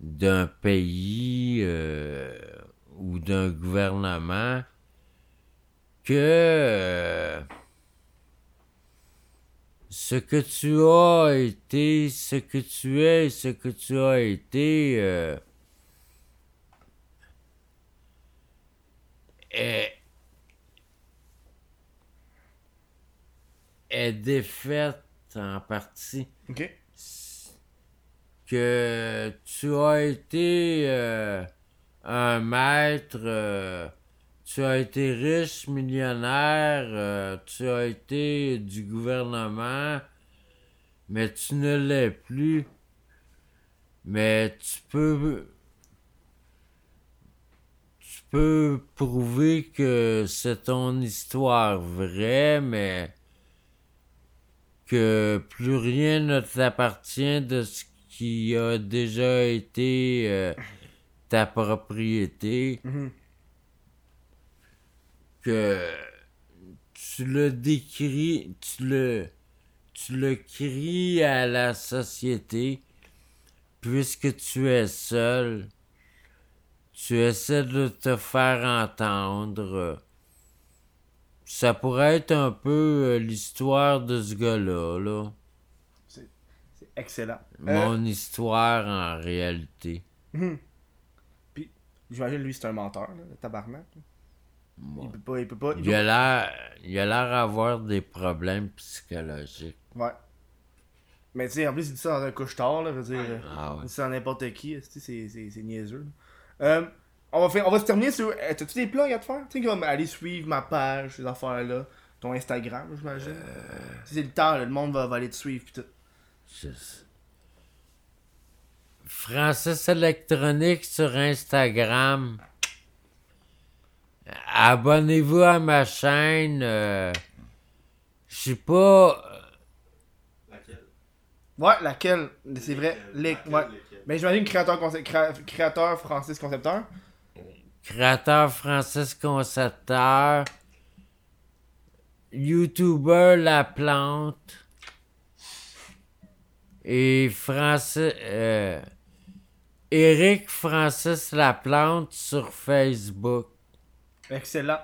d'un pays euh, ou d'un gouvernement que euh, ce que tu as été, ce que tu es, ce que tu as été euh, est défaite en partie Ok. que tu as été euh, un maître, euh, tu as été riche, millionnaire, euh, tu as été du gouvernement, mais tu ne l'es plus. Mais tu peux. Tu peux prouver que c'est ton histoire vraie, mais que plus rien ne t'appartient de ce qui a déjà été euh, ta propriété, Mhm. que tu le décris, tu le, tu le cries à la société, puisque tu es seul, tu essaies de te faire entendre. Ça pourrait être un peu euh, l'histoire de ce gars-là, là. C'est excellent. Euh, Mon histoire en réalité. J'imagine lui c'est un menteur, là, le tabarnak. là. Il peut pas, il peut pas. il Il a l'air, il a l'air d'avoir des problèmes psychologiques. Ouais. Mais tu sais, en plus, il dit ça dans un couche-tard, là, je veux dire. Ah Il ouais. dit ça à n'importe qui, c'est- c'est c'est niaiseux. là. Euh, on, va faire, on va se terminer sur. euh, T'as-tu des plugs à te faire? Tu sais, comme aller suivre ma page, ces affaires-là. Ton Instagram, j'imagine. Euh. C'est le temps, là, le monde va, va aller te suivre, pis tout. Je. Francis Électronique sur Instagram. Abonnez-vous à ma chaîne. euh, Je sais pas. Laquelle? Ouais, laquelle? C'est vrai, les, ouais. Mais j'imagine créateur, conce- créa- créateur Francis Concepteur. Créateur Francis Concepteur. YouTuber La Plante. Et Francis. euh, Eric Francis Laplante sur Facebook. Excellent.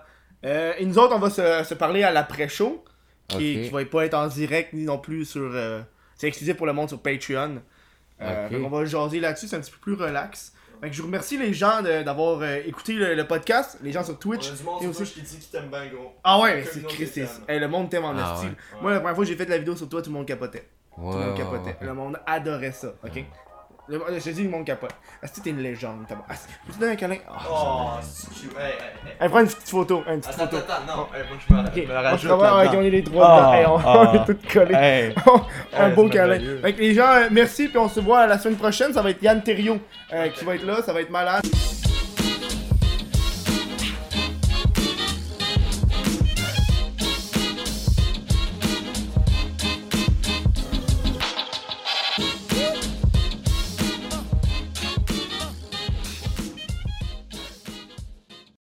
Euh, et nous autres, on va se, se parler à l'après-show, qui, Ok. qui va pas être en direct ni non plus sur. euh, c'est exclusif pour le monde sur Patreon. Euh, qu'on va jaser là-dessus, c'est un petit peu plus relax. Fait que je vous remercie les gens de- d'avoir euh, écouté le, le podcast, les gens sur Twitch. On a du monde et aussi- qui dit qu'il t'aime bien gros. Ah ouais, c'est Christ, hey, le monde t'aime en Ah ouais. Moi, la première fois que j'ai fait la vidéo sur toi, tout le monde capotait. Tout le monde capotait. Le monde adorait ça, ok? Le, je te dis, le monde capote. Asti, t'es une légende. t'as- peux-tu te donner un câlin? Ah, Oh, c'est cute. Hey, hey, hey. Prends une petite photo, une petite Attends, photo. attends, attends, non. Hey, moi, je me, Ok, je me on rajoute se revoit avec on est les trois Ah, dedans. Hey, on, ah. on est tous collés. Hey. un Hey, beau câlin. Fait que les gens, euh, merci, puis on se voit la semaine prochaine. Ça va être Yann Thériault euh, qui va être là, ça va être malade.